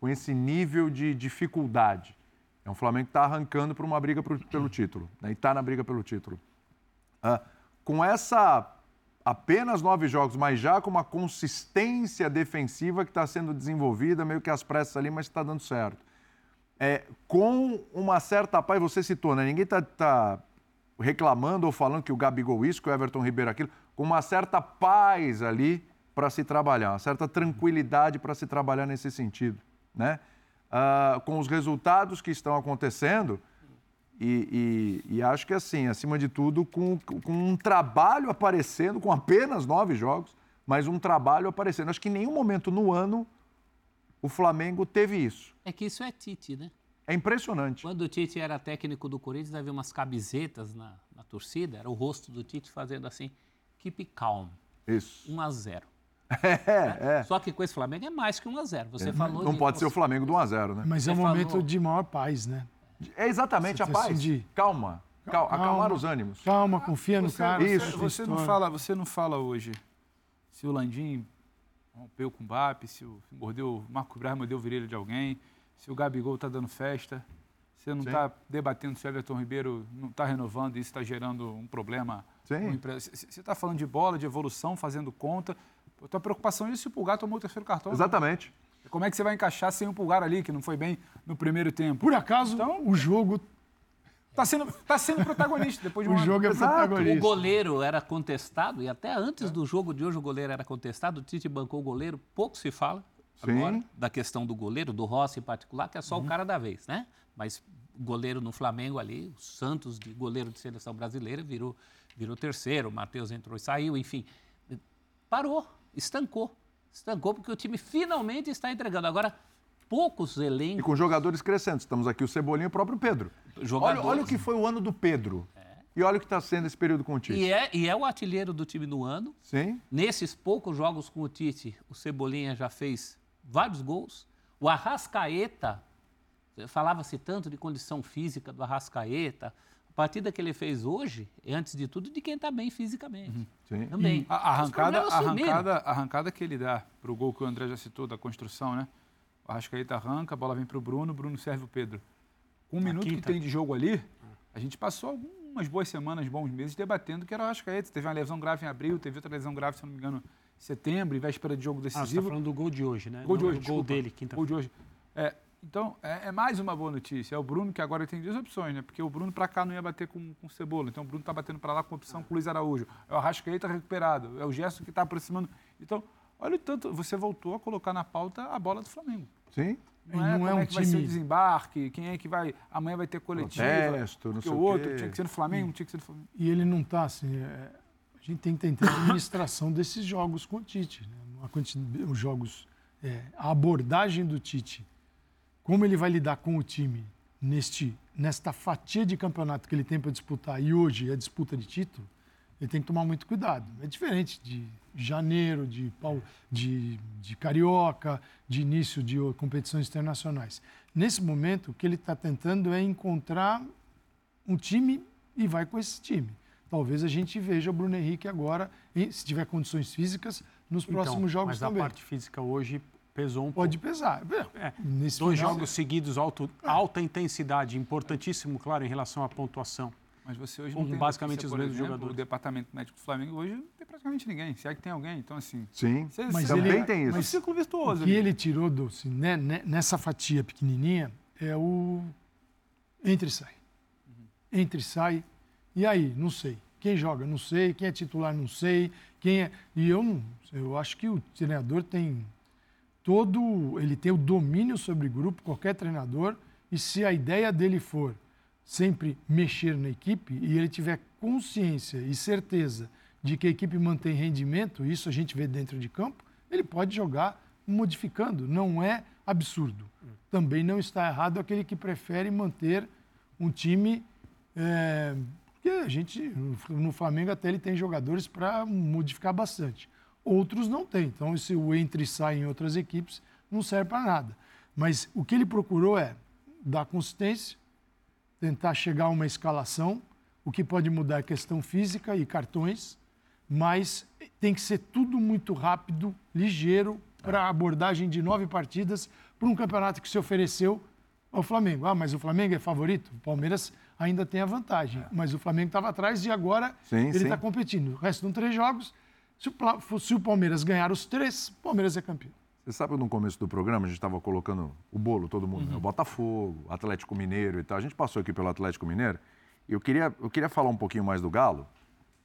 com esse nível de dificuldade. É um Flamengo que está arrancando para uma briga pro, pelo título, né? e está na briga pelo título. Ah, com essa apenas nove jogos, mas já com uma consistência defensiva que está sendo desenvolvida, meio que às pressas ali, mas está dando certo. É, com uma certa paz, você citou, né? Ninguém está tá reclamando ou falando que o Gabigol isso, que o Everton Ribeiro aquilo, com uma certa paz ali para se trabalhar, uma certa tranquilidade para se trabalhar nesse sentido, né? Ah, com os resultados que estão acontecendo, e, e, e, acho que assim, acima de tudo, com, com, um trabalho aparecendo, com apenas nove jogos, mas um trabalho aparecendo. Acho que em nenhum momento no ano o Flamengo teve isso. É que isso é Tite, né? É impressionante. Quando o Tite era técnico do Corinthians, havia umas camisetas na, na torcida, era o rosto do Tite fazendo assim, keep calm. Isso. 1 a 0 é, é. Só que com esse Flamengo é mais que 1 a 0 Você é. falou Não pode ser o Flamengo do 1 a 0 né? Mas é um momento falou... de maior paz, né? É exatamente a paz. De... Calma. Calma. Acalmar os ânimos. Calma, confia no você, cara. Isso. Você não, fala, você não fala hoje se o Landim rompeu com o BAP, se o mordeu, Marco Braz mordeu o virilho de alguém, se o Gabigol está dando festa. Você não está debatendo se o Everton Ribeiro não está renovando e isso está gerando um problema. Sim. Você está falando de bola, de evolução, fazendo conta. A tua preocupação é se o Pulgar tomou o terceiro cartão. Exatamente. Como é que você vai encaixar sem o Pulgar ali, que não foi bem no primeiro tempo? Por acaso, então, o jogo Está sendo, tá sendo protagonista depois de um O jogo é protagonista. O goleiro era contestado, e até antes do jogo de hoje o goleiro era contestado. O Tite bancou o goleiro, pouco se fala. Agora da questão do goleiro, do Rossi em particular, que é só uhum. o cara da vez, né? Mas goleiro no Flamengo ali, o Santos, de goleiro de seleção brasileira, virou, virou terceiro, o Matheus entrou e saiu, enfim. Parou, estancou. Estancou porque o time finalmente está entregando. Agora, poucos elencos. E com jogadores crescendo. Estamos aqui o Cebolinha e o próprio Pedro. Olha, olha, o que foi o ano do Pedro. É. E olha o que está sendo esse período com o Tite. E é, e é o artilheiro do time do ano. Sim. Nesses poucos jogos com o Tite, o Cebolinha já fez vários gols. O Arrascaeta, falava-se tanto de condição física do Arrascaeta. A partida que ele fez hoje é, antes de tudo, de quem está bem fisicamente. Uhum. Sim. Também. A, arrancada, arrancada, arrancada que ele dá para o gol que o André já citou, da construção, né? O Arrascaeta arranca, a bola vem para o Bruno, o Bruno serve o Pedro. Com um minuto quinta. que tem de jogo ali, a gente passou algumas boas semanas, bons meses, debatendo que era o Arrascaeta. Teve uma lesão grave em abril, teve outra lesão grave, se não me engano, setembro, em véspera de jogo decisivo. Ah, você está falando do gol de hoje, né? Gol de hoje, O gol dele, quinta Gol de hoje. É, então, é, é, mais uma boa notícia. É o Bruno que agora tem duas opções, né? Porque o Bruno para cá não ia bater com, com Cebola. Então, o Bruno está batendo para lá com opção com o Luiz Araújo. É o Arrascaeta recuperado. É o Gerson que está aproximando. Então, olha o tanto. Você voltou a colocar na pauta a bola do Flamengo. Sim. Não é, não é como um é que time... vai ser o desembarque, quem é que vai. Amanhã vai ter coletiva. Protesto, não sei o outro tinha que ser no Flamengo, tinha que ser no Flamengo. E ele não está assim. É... a gente tem que tentar a administração desses jogos com o Tite. Né? Os jogos. É, a abordagem do Tite como ele vai lidar com o time neste, nesta fatia de campeonato que ele tem para disputar e hoje é disputa de título, ele tem que tomar muito cuidado. É diferente de janeiro, de, de, de carioca, de início de competições internacionais. Nesse momento, o que ele está tentando é encontrar um time e vai com esse time. Talvez a gente veja o Bruno Henrique agora, se tiver condições físicas, nos então, próximos jogos mas também. Mas a parte física hoje pesou um Pode pouco. pesar. É, Dois final... jogos seguidos, alto, alta intensidade, importantíssimo, claro, em relação à pontuação. Mas você hoje não tem basicamente os mesmos jogadores. O departamento médico do Flamengo hoje não tem praticamente ninguém. Se é que tem alguém, então assim. Sim. Você, mas também ele, tem isso. Mas ciclo virtuoso. O que ele tirou do, assim, né, né, nessa fatia pequenininha é o entre e sai. Uhum. Entre e sai. E aí, não sei. Quem joga, não sei. Quem é titular, não sei. Quem é. E eu não. Eu acho que o treinador tem todo, ele tem o domínio sobre o grupo, qualquer treinador, e se a ideia dele for sempre mexer na equipe e ele tiver consciência e certeza de que a equipe mantém rendimento, isso a gente vê dentro de campo, ele pode jogar modificando. Não é absurdo. Também não está errado aquele que prefere manter um time. É, a gente, no Flamengo, até ele tem jogadores para modificar bastante. Outros não tem. Então, esse o entre e sai em outras equipes não serve para nada. Mas o que ele procurou é dar consistência, tentar chegar a uma escalação. O que pode mudar é questão física e cartões, mas tem que ser tudo muito rápido, ligeiro, para a abordagem de nove partidas para um campeonato que se ofereceu ao Flamengo. Ah, mas o Flamengo é favorito? O Palmeiras ainda tem a vantagem, mas o Flamengo estava atrás e agora sim, ele está competindo. O resto são três jogos. Se o, se o Palmeiras ganhar os três, o Palmeiras é campeão. Você sabe, no começo do programa, a gente estava colocando o bolo, todo mundo, uhum. né? o Botafogo, Atlético Mineiro e tal. A gente passou aqui pelo Atlético Mineiro eu queria, eu queria falar um pouquinho mais do Galo,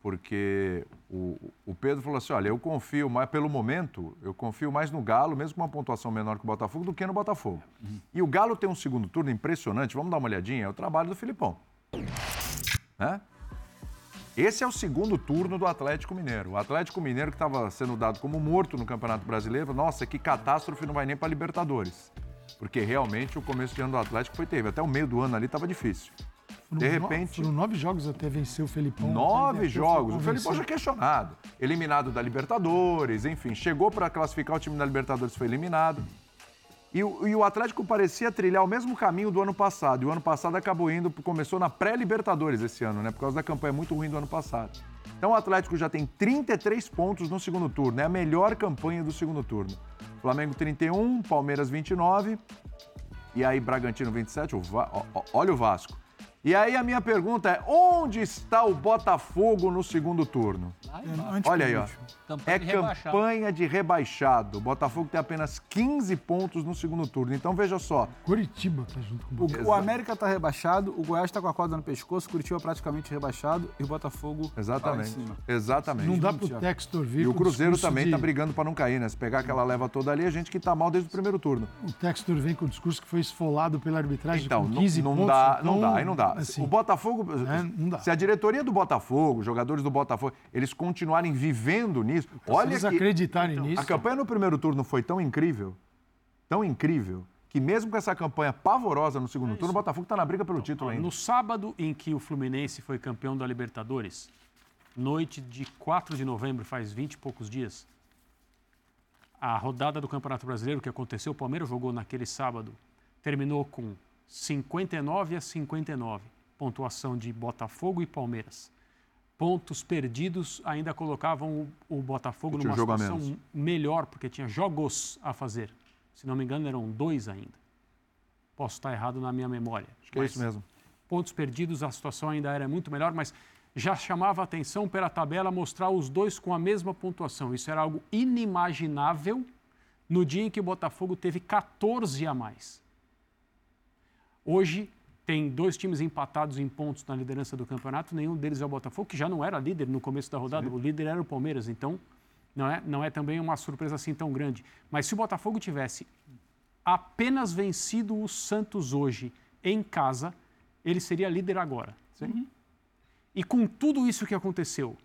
porque o, o Pedro falou assim: olha, eu confio mais, pelo momento, eu confio mais no Galo, mesmo com uma pontuação menor que o Botafogo, do que no Botafogo. Uhum. E o Galo tem um segundo turno impressionante, vamos dar uma olhadinha, é o trabalho do Filipão. Né? Esse é o segundo turno do Atlético Mineiro. O Atlético Mineiro que estava sendo dado como morto no Campeonato Brasileiro, nossa, que catástrofe, não vai nem para Libertadores. Porque realmente o começo de ano do Atlético foi terrível. Até o meio do ano ali estava difícil. De repente. Foram nove jogos até vencer o Felipão. Nove jogos. O Felipão já é questionado. Eliminado da Libertadores, enfim, chegou para classificar o time da Libertadores, foi eliminado. E o, e o, Atlético parecia trilhar o mesmo caminho do ano passado. E o ano passado acabou indo, começou na pré-Libertadores esse ano, né? Por causa da campanha muito ruim do ano passado. Então o Atlético já tem 33 pontos no segundo turno. É a melhor campanha do segundo turno. Flamengo 31, Palmeiras 29. E aí Bragantino 27. O Va... Olha o Vasco. E aí a minha pergunta é: onde está o Botafogo no segundo turno? Olha aí, ó. Campanha é de campanha de rebaixado. O Botafogo tem apenas 15 pontos no segundo turno. Então veja só. Curitiba tá junto com o Botafogo. O, o América tá rebaixado, o Goiás tá com a corda no pescoço, Curitiba praticamente rebaixado e o Botafogo Exatamente. Tá Exatamente. Não dá pro Textor vir. E o Cruzeiro também de... tá brigando para não cair, né? Se pegar aquela leva toda ali, a gente que tá mal desde o primeiro turno. O Textor vem com o discurso que foi esfolado pela arbitragem então, com 15 não, não pontos. Dá, não dá, aí não dá. Assim, o Botafogo, é, se a diretoria do Botafogo, os jogadores do Botafogo, eles continuarem vivendo nisso, olha que acreditarem então, nisso. A campanha no primeiro turno foi tão incrível, tão incrível, que mesmo com essa campanha pavorosa no segundo é turno, o Botafogo está na briga pelo título ainda. No sábado em que o Fluminense foi campeão da Libertadores, noite de 4 de novembro, faz 20 e poucos dias, a rodada do Campeonato Brasileiro que aconteceu, o Palmeiras jogou naquele sábado, terminou com 59 a 59, pontuação de Botafogo e Palmeiras. Pontos perdidos ainda colocavam o, o Botafogo numa situação melhor, porque tinha jogos a fazer. Se não me engano, eram dois ainda. Posso estar errado na minha memória. Acho que é isso mesmo. Pontos perdidos, a situação ainda era muito melhor, mas já chamava atenção pela tabela mostrar os dois com a mesma pontuação. Isso era algo inimaginável no dia em que o Botafogo teve 14 a mais. Hoje tem dois times empatados em pontos na liderança do campeonato, nenhum deles é o Botafogo, que já não era líder no começo da rodada, Sim. o líder era o Palmeiras, então não é, não é também uma surpresa assim tão grande. Mas se o Botafogo tivesse apenas vencido o Santos hoje em casa, ele seria líder agora. Uhum. E com tudo isso que aconteceu,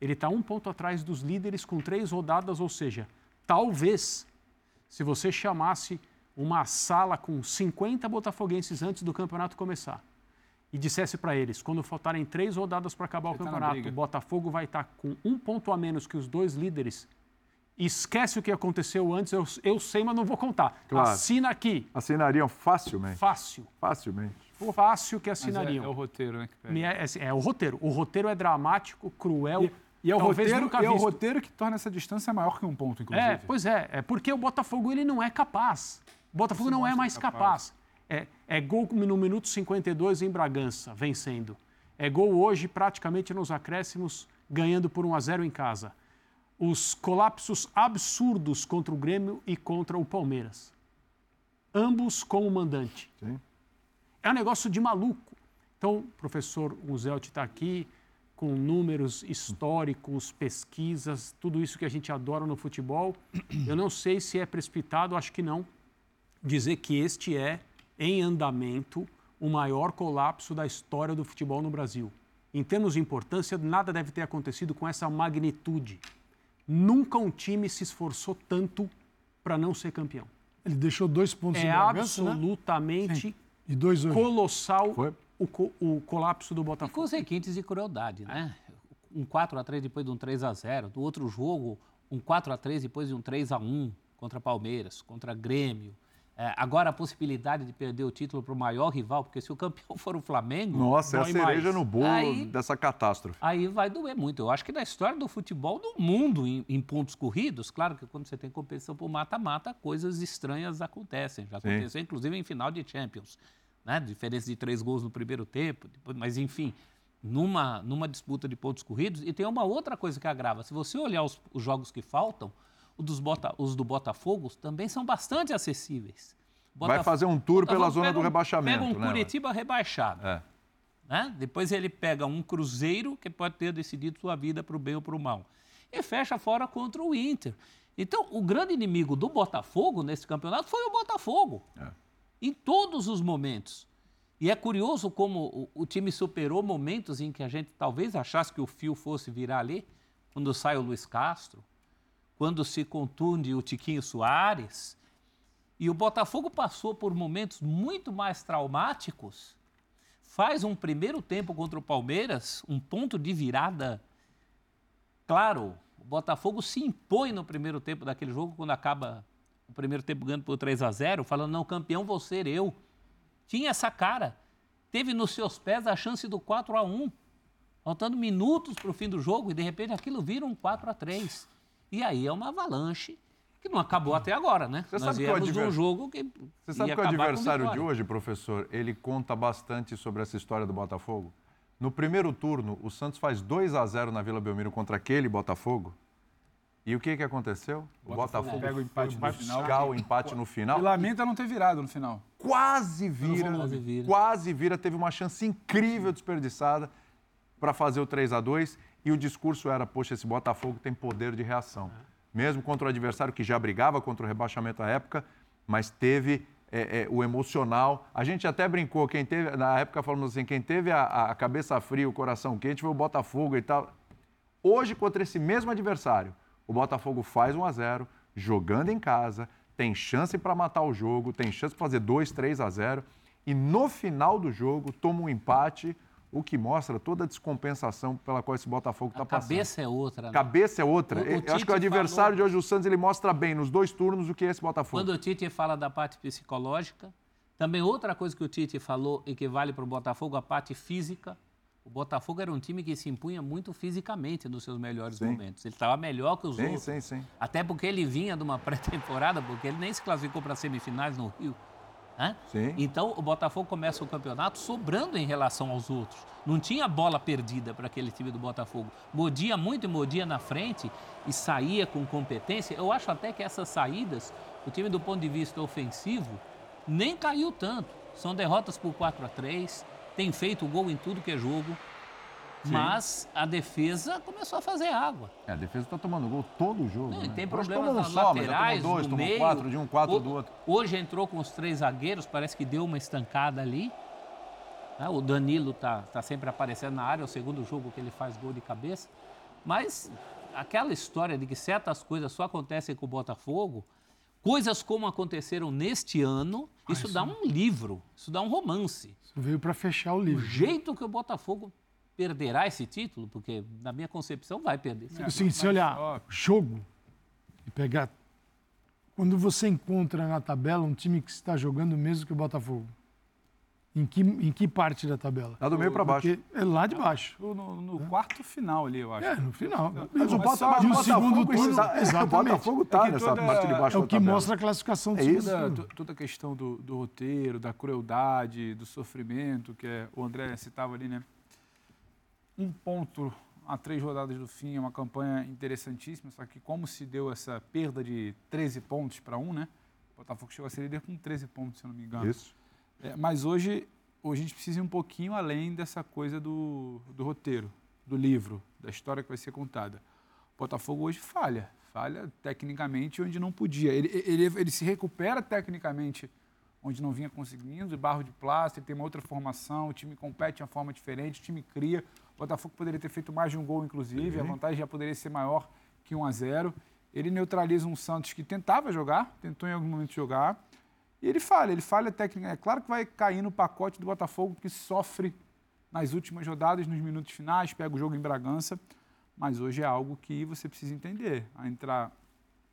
ele está um ponto atrás dos líderes com três rodadas, ou seja, talvez, se você chamasse uma sala com 50 botafoguenses antes do campeonato começar e dissesse para eles, quando faltarem três rodadas para acabar Ele o tá campeonato, tá o Botafogo vai estar tá com um ponto a menos que os dois líderes, esquece o que aconteceu antes, eu, eu sei, mas não vou contar. Claro. Assina aqui. Assinariam facilmente. Fácil. Facilmente. Fácil que assinariam. É, é, o roteiro, né? Que é, é, é, o roteiro. O roteiro é dramático, cruel. E... E é, o roteiro, e é o roteiro que torna essa distância maior que um ponto, inclusive. É, pois é. É porque o Botafogo ele não é capaz. Botafogo não é mais capaz. É, é gol no minuto 52 em Bragança, vencendo. É gol hoje, praticamente nos acréscimos, ganhando por 1 a 0 em casa. Os colapsos absurdos contra o Grêmio e contra o Palmeiras. Ambos como mandante. Sim. É um negócio de maluco. Então, o professor Uzelt está aqui com números históricos, pesquisas, tudo isso que a gente adora no futebol. Eu não sei se é precipitado, acho que não dizer que este é, em andamento, o maior colapso da história do futebol no Brasil. Em termos de importância, nada deve ter acontecido com essa magnitude. Nunca um time se esforçou tanto para não ser campeão. Ele deixou dois pontos é em Bragança, né? absolutamente né? e dois hoje. colossal o, co o, colapso do Botafogo. E com os requintes de crueldade, né? Um 4 a 3 depois de um 3 a 0 Do outro jogo, um 4 a 3 depois de um 3 a 1 contra Palmeiras, contra Grêmio. É, agora a possibilidade de perder o título para o maior rival, porque se o campeão for o Flamengo. Nossa, é a cereja mais. no bolo aí, dessa catástrofe. Aí vai doer muito. Eu acho que na história do futebol do mundo, em, em pontos corridos, claro que quando você tem competição por mata-mata, coisas estranhas acontecem. Já aconteceu, Sim. inclusive, em final de Champions. Né? Diferença de três gols no primeiro tempo, depois, mas enfim. Numa, numa disputa de pontos corridos. E tem uma outra coisa que agrava. Se você olhar os, os jogos que faltam, dos Bota, os do Botafogo também são bastante acessíveis. Vai fazer um tour pela zona do rebaixamento. Pega um né, Curitiba rebaixado. É. Né? Depois ele pega um Cruzeiro que pode ter decidido sua vida para o bem ou para o mal. E fecha fora contra o Inter. Então, o grande inimigo do Botafogo nesse campeonato foi o Botafogo. É. Em todos os momentos. E é curioso como o, o, time superou momentos em que a gente talvez achasse que o fio fosse virar ali, quando sai o Luiz Castro, quando se contunde o Tiquinho Soares. E o Botafogo passou por momentos muito mais traumáticos. Faz um primeiro tempo contra o Palmeiras, um ponto de virada. Claro, o Botafogo se impõe no primeiro tempo daquele jogo, quando acaba o primeiro tempo ganhando por 3 a 0 falando: não, campeão vou ser eu. Tinha essa cara. Teve nos seus pés a chance do 4 a 1 faltando minutos para o fim do jogo, e de repente aquilo vira um 4 a 3 e aí é uma avalanche que não acabou até agora, né? Você Nós sabe viemos que um jogo que Você sabe que o adversário de hoje, professor, ele conta bastante sobre essa história do Botafogo? No primeiro turno, o Santos faz 2 a 0 na Vila Belmiro contra aquele Botafogo. E o que, que aconteceu? O Botafogo, pega o empate no final. o empate no final. E lamenta não ter virado no final. Quase vira, quase vira. Quase vira. Teve uma chance incrível desperdiçada para fazer o 3 a 2 e o discurso era: poxa, esse Botafogo tem poder de reação. Mesmo contra o adversário que já brigava contra o rebaixamento à época, mas teve é, é, o emocional. A gente até brincou, quem teve, na época falamos assim, quem teve a, a cabeça fria, o coração quente foi o Botafogo e tal. Hoje, contra esse mesmo adversário, o Botafogo faz 1 a 0 jogando em casa, tem chance para matar o jogo, tem chance para fazer 2, 3 a 0 e no final do jogo toma um empate o que mostra toda a descompensação pela qual esse Botafogo está passando. cabeça é outra. Né? Cabeça é outra. O, o Eu acho que o adversário falou... de hoje, o Santos, ele mostra bem nos dois turnos o que é esse Botafogo. Quando o Tite fala da parte psicológica, também outra coisa que o Tite falou e que vale para o Botafogo, a parte física. O Botafogo era um time que se impunha muito fisicamente nos seus melhores sim. momentos. Ele estava melhor que os sim, outros. Sim, sim. Até porque ele vinha de uma pré-temporada, porque ele nem se classificou para semifinais no Rio. Né? Então o Botafogo começa o campeonato sobrando em relação aos outros. Não tinha bola perdida para aquele time do Botafogo. Mordia muito e mordia na frente e saía com competência. Eu acho até que essas saídas, o time do ponto de vista ofensivo, nem caiu tanto. São derrotas por 4 a 3 tem feito gol em tudo que é jogo. Sim. Mas a defesa começou a fazer água. É, a defesa está tomando gol todo o jogo. Não, né? Tem problemas nas só, laterais, dois, no meio. quatro de um, quatro o, do outro. Hoje entrou com os três zagueiros, parece que deu uma estancada ali. É, o Danilo está tá sempre aparecendo na área, é o segundo jogo que ele faz gol de cabeça. Mas aquela história de que certas coisas só acontecem com o Botafogo, coisas como aconteceram neste ano, ah, isso, isso dá um livro, isso dá um romance. Isso veio para fechar o livro. O jeito que o Botafogo perderá esse título, porque na minha concepção vai perder. É, Sim, se olhar jogo e pegar. Quando você encontra na tabela um time que está jogando mesmo que o Botafogo, em que, em que parte da tabela? Lá do meio para baixo. É lá de baixo. No, no é. quarto final ali, eu acho. É, no final. Mas o Botafogo, mas o segundo turno, está, exatamente. O Botafogo está é nessa parte de baixo É o que mostra a classificação do é isso? Toda, toda a questão do, do, roteiro, da crueldade, do sofrimento, que é, o André citava ali, né? Um ponto a três rodadas do fim é uma campanha interessantíssima, só que como se deu essa perda de 13 pontos para um, né? O Botafogo chegou a ser líder com 13 pontos, se eu não me engano. Isso. É, mas hoje, hoje a gente precisa ir um pouquinho além dessa coisa do, do roteiro, do livro, da história que vai ser contada. O Botafogo hoje falha, falha tecnicamente onde não podia. Ele, ele, ele se recupera tecnicamente onde não vinha conseguindo, barro de plástico, tem uma outra formação, o time compete de uma forma diferente, o time cria. O Botafogo poderia ter feito mais de um gol, inclusive, uhum. a vantagem já poderia ser maior que 1 a 0 ele neutraliza um Santos que tentava jogar, tentou em algum momento jogar, e ele falha, ele falha técnica. É claro que vai cair no pacote do Botafogo, que sofre nas últimas rodadas, nos minutos finais, pega o jogo em Bragança, mas hoje é algo que você precisa entender. A entrar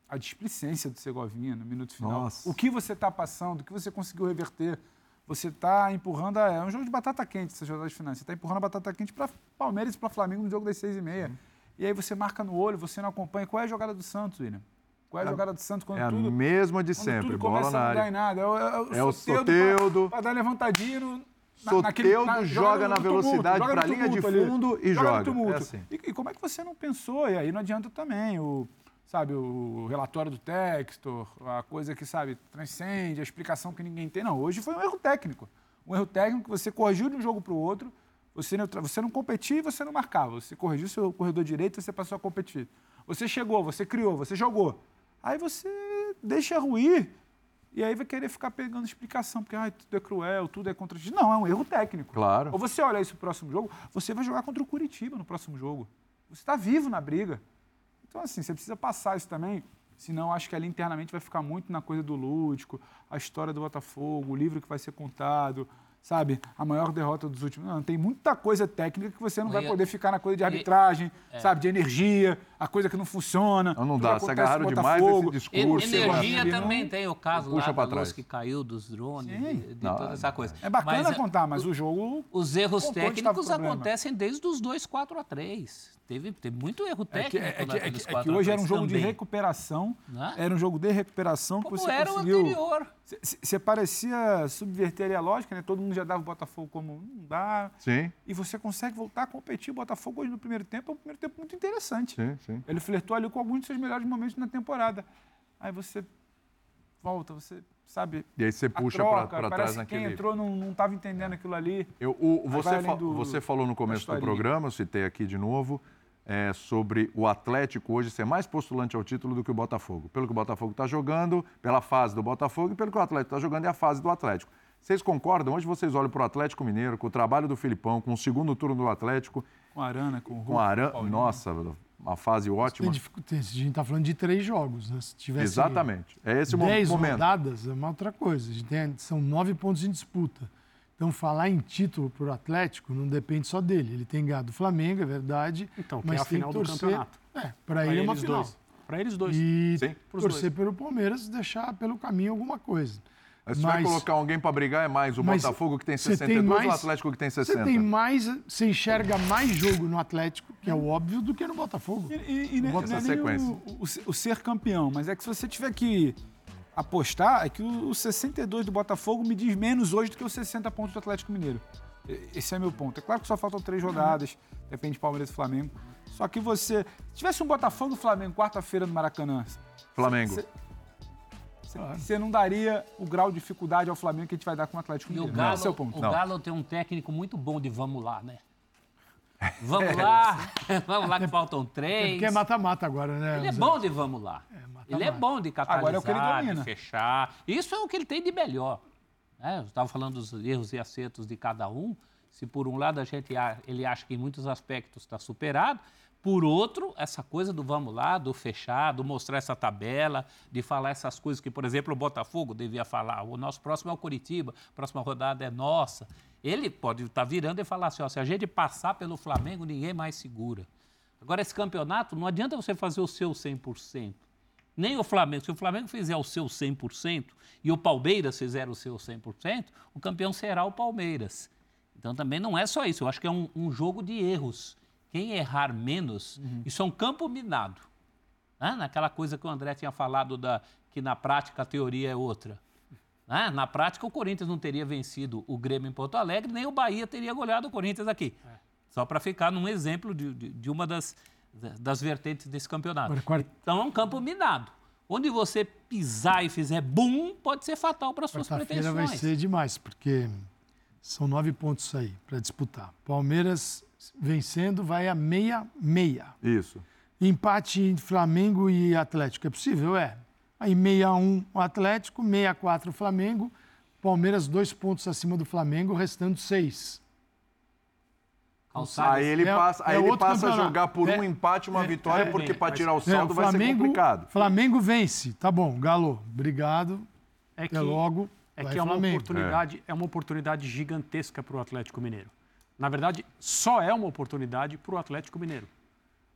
a displicência do Segovinha no minuto final. Nossa. O que você está passando, o que você conseguiu reverter. Você está empurrando. A, é um jogo de batata quente, essa jogada de finais. Você está empurrando a batata quente para Palmeiras e para Flamengo no jogo das seis e meia. Uhum. E aí você marca no olho, você não acompanha. Qual é a jogada do Santos, William? Qual é a é, jogada do Santos quando é tudo. É a mesma de sempre, tudo bola na área. Nada. É o, é o, é o Soteudo. Para dar levantadinho. No, Soteudo na, joga na velocidade para a linha de fundo ali, e joga. joga. É assim. e, e, como é que você não pensou? E aí não adianta também o, sabe, o relatório do texto, a coisa que, sabe, transcende, a explicação que ninguém tem. Não, hoje foi um erro técnico. Um erro técnico que você corrigiu de um jogo para o outro, você, você não competia e você não marcava. Você corrigiu seu corredor direito e você passou a competir. Você chegou, você criou, você jogou. Aí você deixa ruir e aí vai querer ficar pegando explicação, porque ah, tudo é cruel, tudo é contra. Não, é um erro técnico. Claro. Ou você olha isso no próximo jogo, você vai jogar contra o Curitiba no próximo jogo. Você está vivo na briga. Então, assim, você precisa passar isso também, senão acho que ali internamente vai ficar muito na coisa do lúdico, a história do Botafogo, o livro que vai ser contado, sabe, a maior derrota dos últimos. Não, tem muita coisa técnica que você não vai poder ficar na coisa de arbitragem, é. sabe, de energia, a coisa que não funciona. Não, não dá, se agarraram demais esse discurso. Energia também não, tem o caso lá da luz que caiu dos drones, Sim. de, de não, toda essa coisa. É bacana mas, é, contar, mas o, o jogo... Os erros técnicos acontecem desde os 2, 4 a 3. Teve, teve muito erro técnico. É que, é que, é que, é que hoje era um jogo também. de recuperação. Era um jogo de recuperação que Como você era conseguiu. O anterior. Você parecia subverter a lógica, né? Todo mundo já dava o Botafogo como não dá. Sim. E você consegue voltar a competir. O Botafogo hoje no primeiro tempo é um primeiro tempo muito interessante. Sim, sim. Ele flertou ali com alguns dos seus melhores momentos na temporada. Aí você volta, você sabe. E aí você puxa para trás naquele. Quem entrou não estava entendendo aquilo ali. Eu, o, você, fa do, você falou no começo do programa, eu citei aqui de novo é, sobre o Atlético hoje ser mais postulante ao título do que o Botafogo. Pelo que o Botafogo está jogando, pela fase do Botafogo e pelo que o Atlético está jogando é a fase do Atlético. Vocês concordam? Hoje vocês olham para o Atlético Mineiro, com o trabalho do Filipão, com o segundo turno do Atlético. Com a Arana, com o Com a Arana, nossa, uma fase ótima. Tem, a gente está falando de três jogos, né? Se tivesse Exatamente. É esse o momento. Dez rodadas é uma outra coisa. A gente tem, são nove pontos em disputa. Então, falar em título para o Atlético não depende só dele. Ele tem ganhado o Flamengo, é verdade. Então, mas é a final torcer, do campeonato. É, para ele é uma final. Para eles dois. E Sim. torcer pelo Palmeiras deixar pelo caminho alguma coisa. Mas se mas, vai colocar alguém para brigar, é mais o Botafogo que tem 62 tem mais, ou o Atlético que tem 60? Você tem mais, você enxerga mais jogo no Atlético, que é o óbvio, do que no Botafogo. E, e, e é, sequência. O, o, o, ser campeão, mas é que se você tiver que apostar é que o, 62 do Botafogo me diz menos hoje do que os 60 pontos do Atlético Mineiro. Esse é meu ponto. É claro que só faltam três rodadas, depende de Palmeiras e Flamengo. Só que você. Se tivesse um Botafogo e Flamengo quarta-feira no Maracanã. Flamengo. Você não daria o grau de dificuldade ao Flamengo que a gente vai dar com o Atlético Mineiro. E o Galo, é o ponto. O Galo tem um técnico muito bom de vamos lá, né? Vamos é, lá, vamos lá que faltam três. É porque é mata-mata agora, né? Ele é bom de vamos lá. É, mata, ele é bom de catalisar, agora é o que ele domina. de fechar. Isso é o que ele tem de melhor. Né? Eu estava falando dos erros e acertos de cada um. Se por um lado a gente ele acha que em muitos aspectos está superado, por outro, essa coisa do vamos lá, do fechar, do mostrar essa tabela, de falar essas coisas que, por exemplo, o Botafogo devia falar. O nosso próximo é o Curitiba, a próxima rodada é nossa. Ele pode estar tá virando e falar assim: ó, se a gente passar pelo Flamengo, ninguém mais segura. Agora, esse campeonato, não adianta você fazer o seu 100%. Nem o Flamengo. Se o Flamengo fizer o seu 100% e o Palmeiras fizer o seu 100%, o campeão será o Palmeiras. Então, também não é só isso. Eu acho que é um, um jogo de erros quem errar menos, uhum. isso é um campo minado. Né? Naquela coisa que o André tinha falado, da, que na prática a teoria é outra. Né? Na prática, o Corinthians não teria vencido o Grêmio em Porto Alegre, nem o Bahia teria goleado o Corinthians aqui. É. Só para ficar num exemplo de, de, de, uma das, das vertentes desse campeonato. Então é um campo minado. Onde você pisar e fizer boom, pode ser fatal para suas pretensões. vai ser demais, porque são nove pontos aí para disputar. Palmeiras vencendo, vai a meia-meia. Isso. Empate em Flamengo e Atlético. É possível? É. Aí 6-1 o Atlético, 6-4 o Flamengo. Palmeiras dois pontos acima do Flamengo, restando seis. Aí ele passa, aí ele passa a jogar por um empate, uma vitória, porque para tirar o saldo vai ser complicado. Flamengo vence. Tá bom, Galo, obrigado. É que, logo. É que é uma, oportunidade, é. é uma oportunidade gigantesca para o Atlético Mineiro. Na verdade, só é uma oportunidade para o Atlético Mineiro.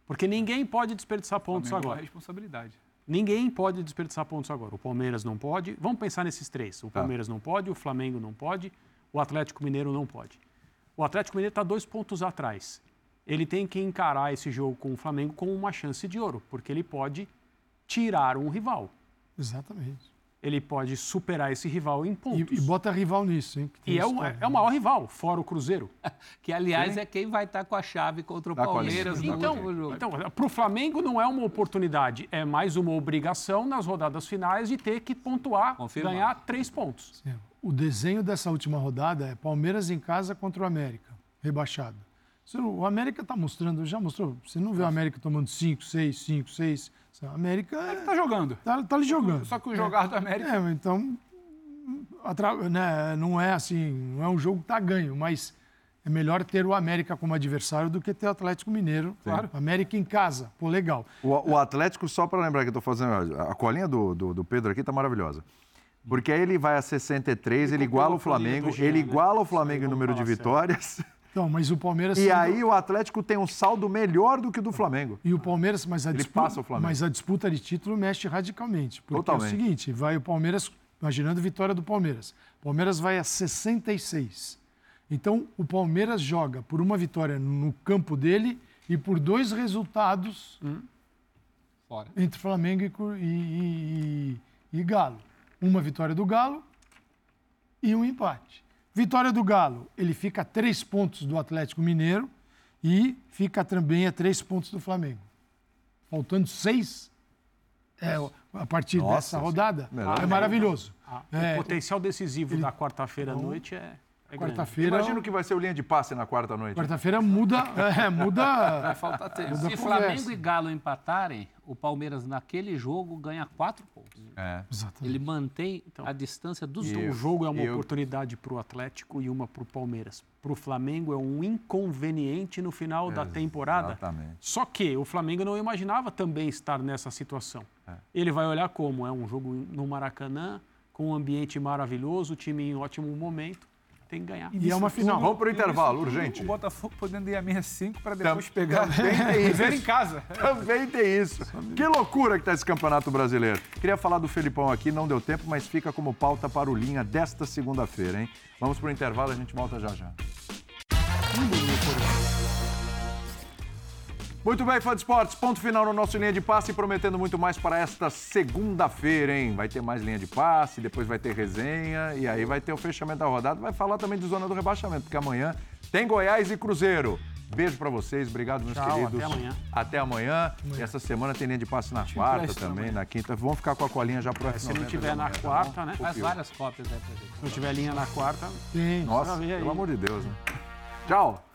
Porque ninguém pode desperdiçar pontos agora. É responsabilidade. Ninguém pode desperdiçar pontos agora. O Palmeiras não pode. Vamos pensar nesses três. O tá. Palmeiras tá. não pode, o Flamengo não pode, o Atlético Mineiro não pode. O Atlético Mineiro está dois pontos atrás. Ele tem que encarar esse jogo com o Flamengo como uma chance de ouro, porque ele pode tirar um rival. Exatamente ele pode superar esse rival em pontos. E, e bota rival nisso, hein? E é o, é o maior rival, fora o Cruzeiro. que, aliás, Sim. é quem vai estar com a chave contra o tá Palmeiras no então, jogo. Então, para o Flamengo não é uma oportunidade, é mais uma obrigação nas rodadas finais de ter que pontuar, Confirmar. ganhar três pontos. Sim. O desenho dessa última rodada é Palmeiras em casa contra o América, rebaixado. O América está mostrando, já mostrou. Você não vê o América tomando 5, 6, 5, 6. A América. Ele está jogando. Está tá ali jogando. Só que o jogar é. do América. É, então. Né, não é assim, não é um jogo que está ganho, mas é melhor ter o América como adversário do que ter o Atlético Mineiro. Sim. Claro. América em casa, pô, legal. O, o Atlético, só para lembrar que eu estou fazendo. A colinha do, do, do Pedro aqui está maravilhosa. Porque aí ele vai a 63, ele, ele iguala o Flamengo, Jean, ele né? iguala o Flamengo em número de vitórias. Então, mas o Palmeiras. E aí o Atlético tem um saldo melhor do que o do Flamengo. E o Palmeiras, mas a, Ele disputa, passa o Flamengo. mas a disputa de título mexe radicalmente. Porque Totalmente. é o seguinte: vai o Palmeiras, imaginando a vitória do Palmeiras. O Palmeiras vai a 66. Então, o Palmeiras joga por uma vitória no campo dele e por dois resultados hum. entre Flamengo e, e, e, e Galo. Uma vitória do Galo e um empate. Vitória do Galo, ele fica a três pontos do Atlético Mineiro e fica também a três pontos do Flamengo. Faltando seis é, a partir Nossa, dessa rodada. É maravilhoso. Ah, é, o potencial decisivo ele, da quarta-feira à então, noite é. É quarta-feira. Imagina o que vai ser o linha de passe na quarta noite. Quarta-feira muda, é, muda. Vai faltar tempo. Se Flamengo e Galo empatarem, o Palmeiras naquele jogo ganha quatro pontos. É. Ele mantém então, a distância dos dois. O jogo é uma eu... oportunidade para o Atlético e uma para o Palmeiras. Para o Flamengo é um inconveniente no final é, da temporada. Exatamente. Só que o Flamengo não imaginava também estar nessa situação. É. Ele vai olhar como é um jogo no Maracanã, com um ambiente maravilhoso, o time em ótimo momento tem que ganhar. E, e é uma final. Vamos para o intervalo, urgente. O Botafogo podendo ir a 65 para depois pegar. Também tem isso. em casa. Também tem isso. Que loucura que está esse Campeonato Brasileiro. Queria falar do Felipão aqui, não deu tempo, mas fica como pauta para o Linha desta segunda-feira, hein? Vamos para o intervalo, a gente volta já já. Muito bem, fã de esportes, ponto final no nosso linha de passe, prometendo muito mais para esta segunda-feira, hein? Vai ter mais linha de passe, depois vai ter resenha e aí vai ter o fechamento da rodada. Vai falar também de zona do rebaixamento, porque amanhã tem Goiás e Cruzeiro. Beijo para vocês, obrigado, meus Tchau, queridos. Até amanhã. Até amanhã. amanhã. Essa semana tem linha de passe na quarta também, amanhã. na quinta. Vamos ficar com a colinha já para Se não tiver na tá quarta, né? Faz várias cópias, né, pra gente. Se não tiver linha na quarta, Sim. Nossa, pelo amor de Deus, né? Tchau.